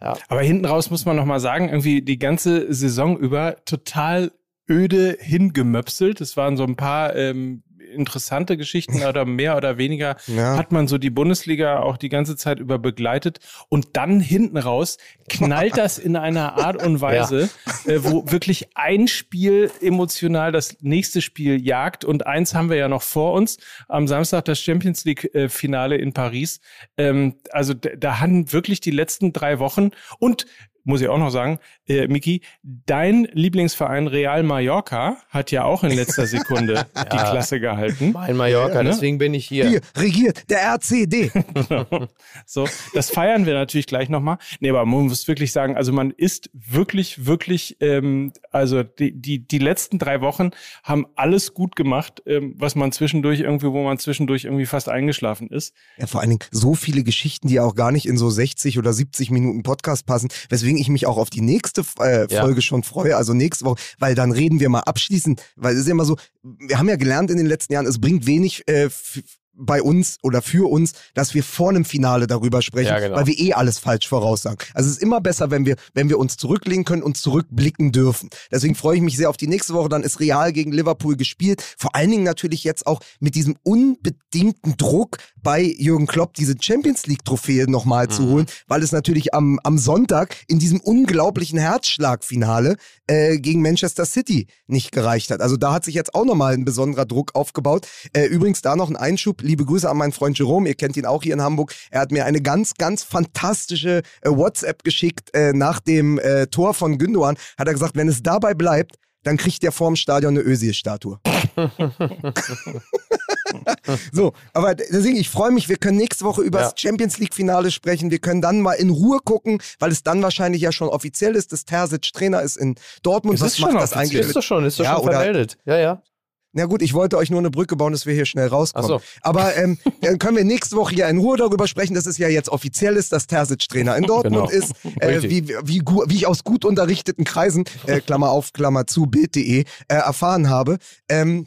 Ja. Aber hinten raus muss man nochmal sagen, irgendwie die ganze Saison über total öde hingemöpselt. Es waren so ein paar ähm, interessante Geschichten oder mehr oder weniger Ja. hat man so die Bundesliga auch die ganze Zeit über begleitet und dann hinten raus knallt das in einer Art und Weise, äh, wo wirklich ein Spiel emotional das nächste Spiel jagt und eins haben wir ja noch vor uns am Samstag das Champions League äh, Finale in Paris. Ähm, also da haben wirklich die letzten drei Wochen und muss ich auch noch sagen, äh, Miki, dein Lieblingsverein Real Mallorca hat ja auch in letzter Sekunde die Klasse gehalten. Mein Mallorca, Ja, ne? deswegen bin ich hier. Hier, regiert der RCD. So, das feiern wir natürlich gleich nochmal. Nee, aber man muss wirklich sagen, also man ist wirklich, wirklich, ähm, also die, die, die letzten drei Wochen haben alles gut gemacht, ähm, was man zwischendurch irgendwie, wo man zwischendurch irgendwie fast eingeschlafen ist. Ja, vor allen Dingen so viele Geschichten, die auch gar nicht in so 60 oder 70 Minuten Podcast passen, weswegen ich mich auch auf die nächste äh, Ja. Folge schon freue, also nächste Woche, weil dann reden wir mal abschließend, weil es ist ja immer so, wir haben ja gelernt in den letzten Jahren, es bringt wenig äh, bei uns oder für uns, dass wir vor einem Finale darüber sprechen, Ja, genau. weil wir eh alles falsch voraussagen. Also es ist immer besser, wenn wir, wenn wir uns zurücklehnen können und zurückblicken dürfen. Deswegen freue ich mich sehr auf die nächste Woche. Dann ist Real gegen Liverpool gespielt. Vor allen Dingen natürlich jetzt auch mit diesem unbedingten Druck bei Jürgen Klopp, diese Champions League Trophäe nochmal zu holen, weil es natürlich am, am Sonntag in diesem unglaublichen Herzschlagfinale äh, gegen Manchester City nicht gereicht hat. Also da hat sich jetzt auch nochmal ein besonderer Druck aufgebaut. Äh, übrigens da noch ein Einschub. Liebe Grüße an meinen Freund Jerome. Ihr kennt ihn auch hier in Hamburg. Er hat mir eine ganz, ganz fantastische äh, WhatsApp geschickt äh, nach dem äh, Tor von Gündogan. Hat er gesagt, wenn es dabei bleibt, dann kriegt der vorm Stadion eine Özil-Statue. so, aber deswegen, ich freue mich, wir können nächste Woche über das Ja. Champions League-Finale sprechen. Wir können dann mal in Ruhe gucken, weil es dann wahrscheinlich ja schon offiziell ist, dass Terzic Trainer ist in Dortmund. Was ist schon macht das offiziell. eigentlich Ist doch schon, ist doch Ja, schon vermeldet. Ja, ja. Na gut, ich wollte euch nur eine Brücke bauen, dass wir hier schnell rauskommen. So. Aber ähm, dann können wir nächste Woche ja in Ruhe darüber sprechen, dass es ja jetzt offiziell ist, dass Terzic Trainer in Dortmund Genau. ist. Äh, wie, wie, wie ich aus gut unterrichteten Kreisen, äh, Klammer auf, Klammer zu, Bild.de, äh, erfahren habe. Ähm,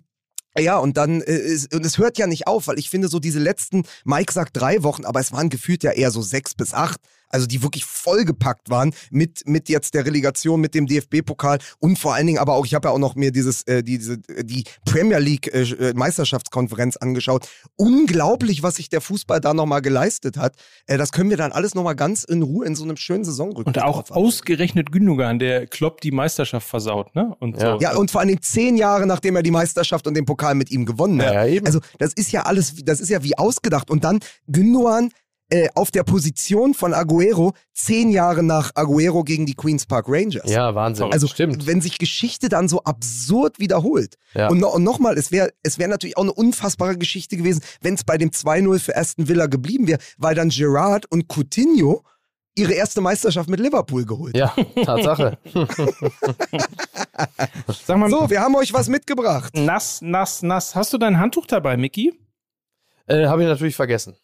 ja, und dann, äh, ist, und es hört ja nicht auf, weil ich finde, so diese letzten, Mike sagt drei Wochen, aber es waren gefühlt ja eher so sechs bis acht, also die wirklich vollgepackt waren mit, mit jetzt der Relegation, mit dem DFB-Pokal und vor allen Dingen aber auch, ich habe ja auch noch mir dieses, äh, die, diese, die Premier League äh, äh, Meisterschaftskonferenz angeschaut. Unglaublich, was sich der Fußball da nochmal geleistet hat. Äh, das können wir dann alles nochmal ganz in Ruhe in so einem schönen Saisonrückblick Und auch ausgerechnet Gündogan, der Klopp die Meisterschaft versaut, ne? Und Ja. so. Ja, und vor allen Dingen zehn Jahre, nachdem er die Meisterschaft und den Pokal mit ihm gewonnen hat. Ja, eben. Also das ist ja alles, das ist ja wie ausgedacht. Und dann Gündogan äh, auf der Position von Aguero zehn Jahre nach Aguero gegen die Queens Park Rangers. Ja, Wahnsinn. Also stimmt. wenn sich Geschichte dann so absurd wiederholt. Ja. Und, no, und nochmal, es wäre es wär natürlich auch eine unfassbare Geschichte gewesen, wenn es bei dem 2-0 für Aston Villa geblieben wäre, weil dann Gerard und Coutinho ihre erste Meisterschaft mit Liverpool geholt Ja, Tatsache. Sag mal, So, wir haben euch was mitgebracht. nass, nass, nass. Hast du dein Handtuch dabei, Micky? äh, Habe ich natürlich vergessen.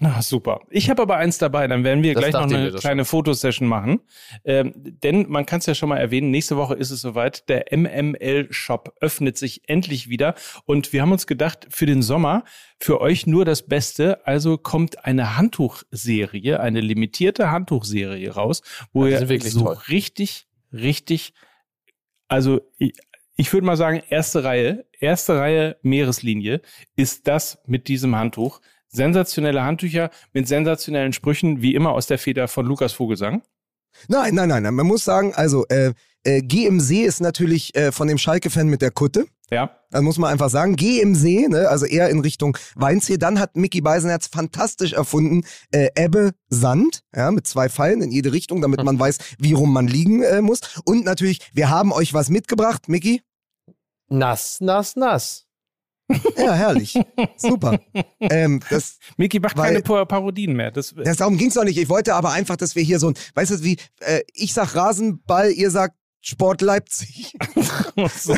Na, super. Ich habe aber eins dabei, dann werden wir Das gleich noch eine kleine Fotosession machen. Ähm, denn man kann es ja schon mal erwähnen, nächste Woche ist es soweit, der MML-Shop öffnet sich endlich wieder. Und wir haben uns gedacht, für den Sommer, für euch nur das Beste. Also kommt eine Handtuchserie, eine limitierte Handtuchserie raus, wo Ja, ihr so toll. richtig, richtig, also ich würde mal sagen, erste Reihe, erste Reihe Meereslinie ist das mit diesem Handtuch. Sensationelle Handtücher mit sensationellen Sprüchen, wie immer aus der Feder von Lukas Vogelsang. Nein, nein, nein, nein. Man muss sagen, also äh, äh, Geh im See ist natürlich äh, von dem Schalke-Fan mit der Kutte. Ja. Das muss man einfach sagen. Geh im See, ne? also eher in Richtung Weinsee. Dann hat Mickey Beisenherz fantastisch erfunden, äh, Ebbe, Sand, ja, mit zwei Pfeilen in jede Richtung, damit man weiß, wie rum man liegen äh, muss. Und natürlich, wir haben euch was mitgebracht, Mickey. Nass, nass, nass. Ja, herrlich. Super. Ähm, das, Micky macht Weil- keine Pa- Parodien mehr. Das, das, darum ging's doch nicht. Ich wollte aber einfach, dass wir hier so ein, weißt du, wie, äh, ich sag Rasenball, ihr sagt Sport Leipzig.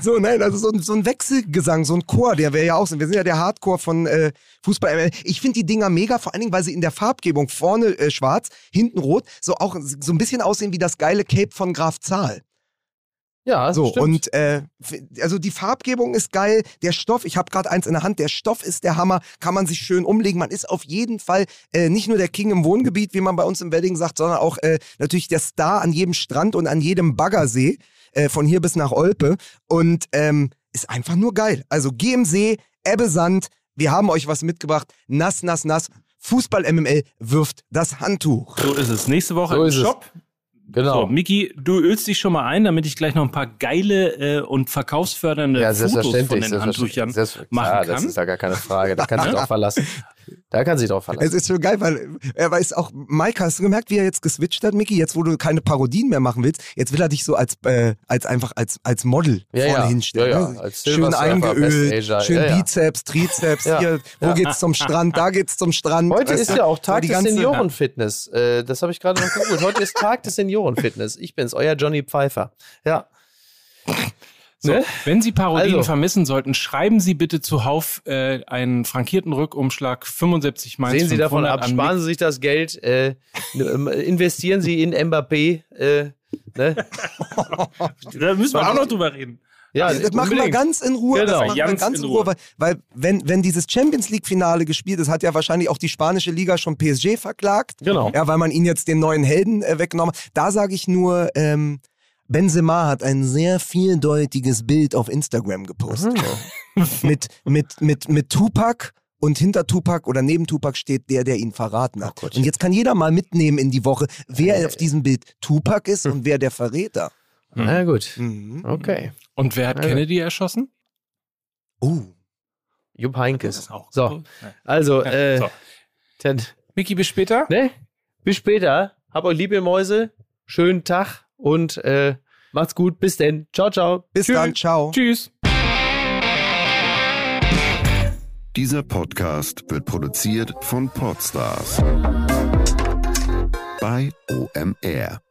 so, nein, also so, ein- so ein Wechselgesang, so ein Chor, der wäre ja auch so. Wir sind ja der Hardcore von äh, Fußball. Ich finde die Dinger mega, vor allen Dingen, weil sie in der Farbgebung vorne äh, schwarz, hinten rot, so auch so ein bisschen aussehen wie das geile Cape von Graf Zahl. Ja, So, stimmt. und äh, also die Farbgebung ist geil, der Stoff, ich habe gerade eins in der Hand, der Stoff ist der Hammer, kann man sich schön umlegen. Man ist auf jeden Fall äh, nicht nur der King im Wohngebiet, wie man bei uns im Wedding sagt, sondern auch äh, natürlich der Star an jedem Strand und an jedem Baggersee, äh, von hier bis nach Olpe. Und ähm, ist einfach nur geil. Also geh im See, Ebbe Sand, wir haben euch was mitgebracht, nass, nass, nass. Fußball MML wirft das Handtuch. So ist es. Nächste Woche So im ist es. Genau. So, Miki, du ölst dich schon mal ein, damit ich gleich noch ein paar geile äh, und verkaufsfördernde ja, Fotos von den. Handtüchern machen klar, kann. Das ist ja gar keine Frage. Da kann sich drauf verlassen. Da kann sich drauf verlassen. Es ist schon geil, weil er weiß auch, Mike, hast du gemerkt, wie er jetzt geswitcht hat, Micky? Jetzt, wo du keine Parodien mehr machen willst, jetzt will er dich so als, äh, als einfach als, als Model Ja, vorne ja. hinstellen. Ja, ja. ne? Als Schön eingeölt, schön. Bizeps, Trizeps, hier, wo geht's zum Strand, da geht's zum Strand. Heute ist ja auch Tag des Seniorenfitness. Äh, das habe ich gerade noch gegoogelt. Heute ist Tag des Seniorenfitness. Ich bin's, euer Johnny Pfeiffer. Ja. So, Ne? Wenn Sie Parodien Also. vermissen sollten, schreiben Sie bitte zuhauf äh, einen frankierten Rückumschlag 75 Mainz Sehen Sie davon 500 ab, sparen Sie sich das Geld, äh, ähm, investieren Sie in Mbappé. Äh, ne? Da müssen wir auch noch drüber reden. Ja, das machen wir ganz in Ruhe. Genau. Das machen wir Ganz in in Ruhe, Ruhe. weil, weil wenn, wenn dieses Champions League-Finale gespielt ist, hat ja wahrscheinlich auch die spanische Liga schon PSG verklagt. Genau. Ja, weil man ihn jetzt den neuen Helden äh, weggenommen hat. Da sage ich nur, ähm, Benzema hat ein sehr vieldeutiges Bild auf Instagram gepostet. Mhm. mit, mit, mit, mit Tupac und hinter Tupac oder neben Tupac steht der, der ihn verraten hat. Gott. und jetzt kann jeder mal mitnehmen in die Woche, wer auf diesem Bild Tupac ist und wer der Verräter. Na gut. Mhm. Okay. Und wer hat Also. Kennedy erschossen? Oh. Jupp Heinkes. auch So, also, äh, so. Miki, bis später. ne? Bis später. Hab euch lieb, ihr Mäuse. Schönen Tag und äh, macht's gut. Bis denn. Ciao, ciao. Bis Tschüss. dann, ciao. Tschüss. Dieser Podcast wird produziert von Podstars bei OMR.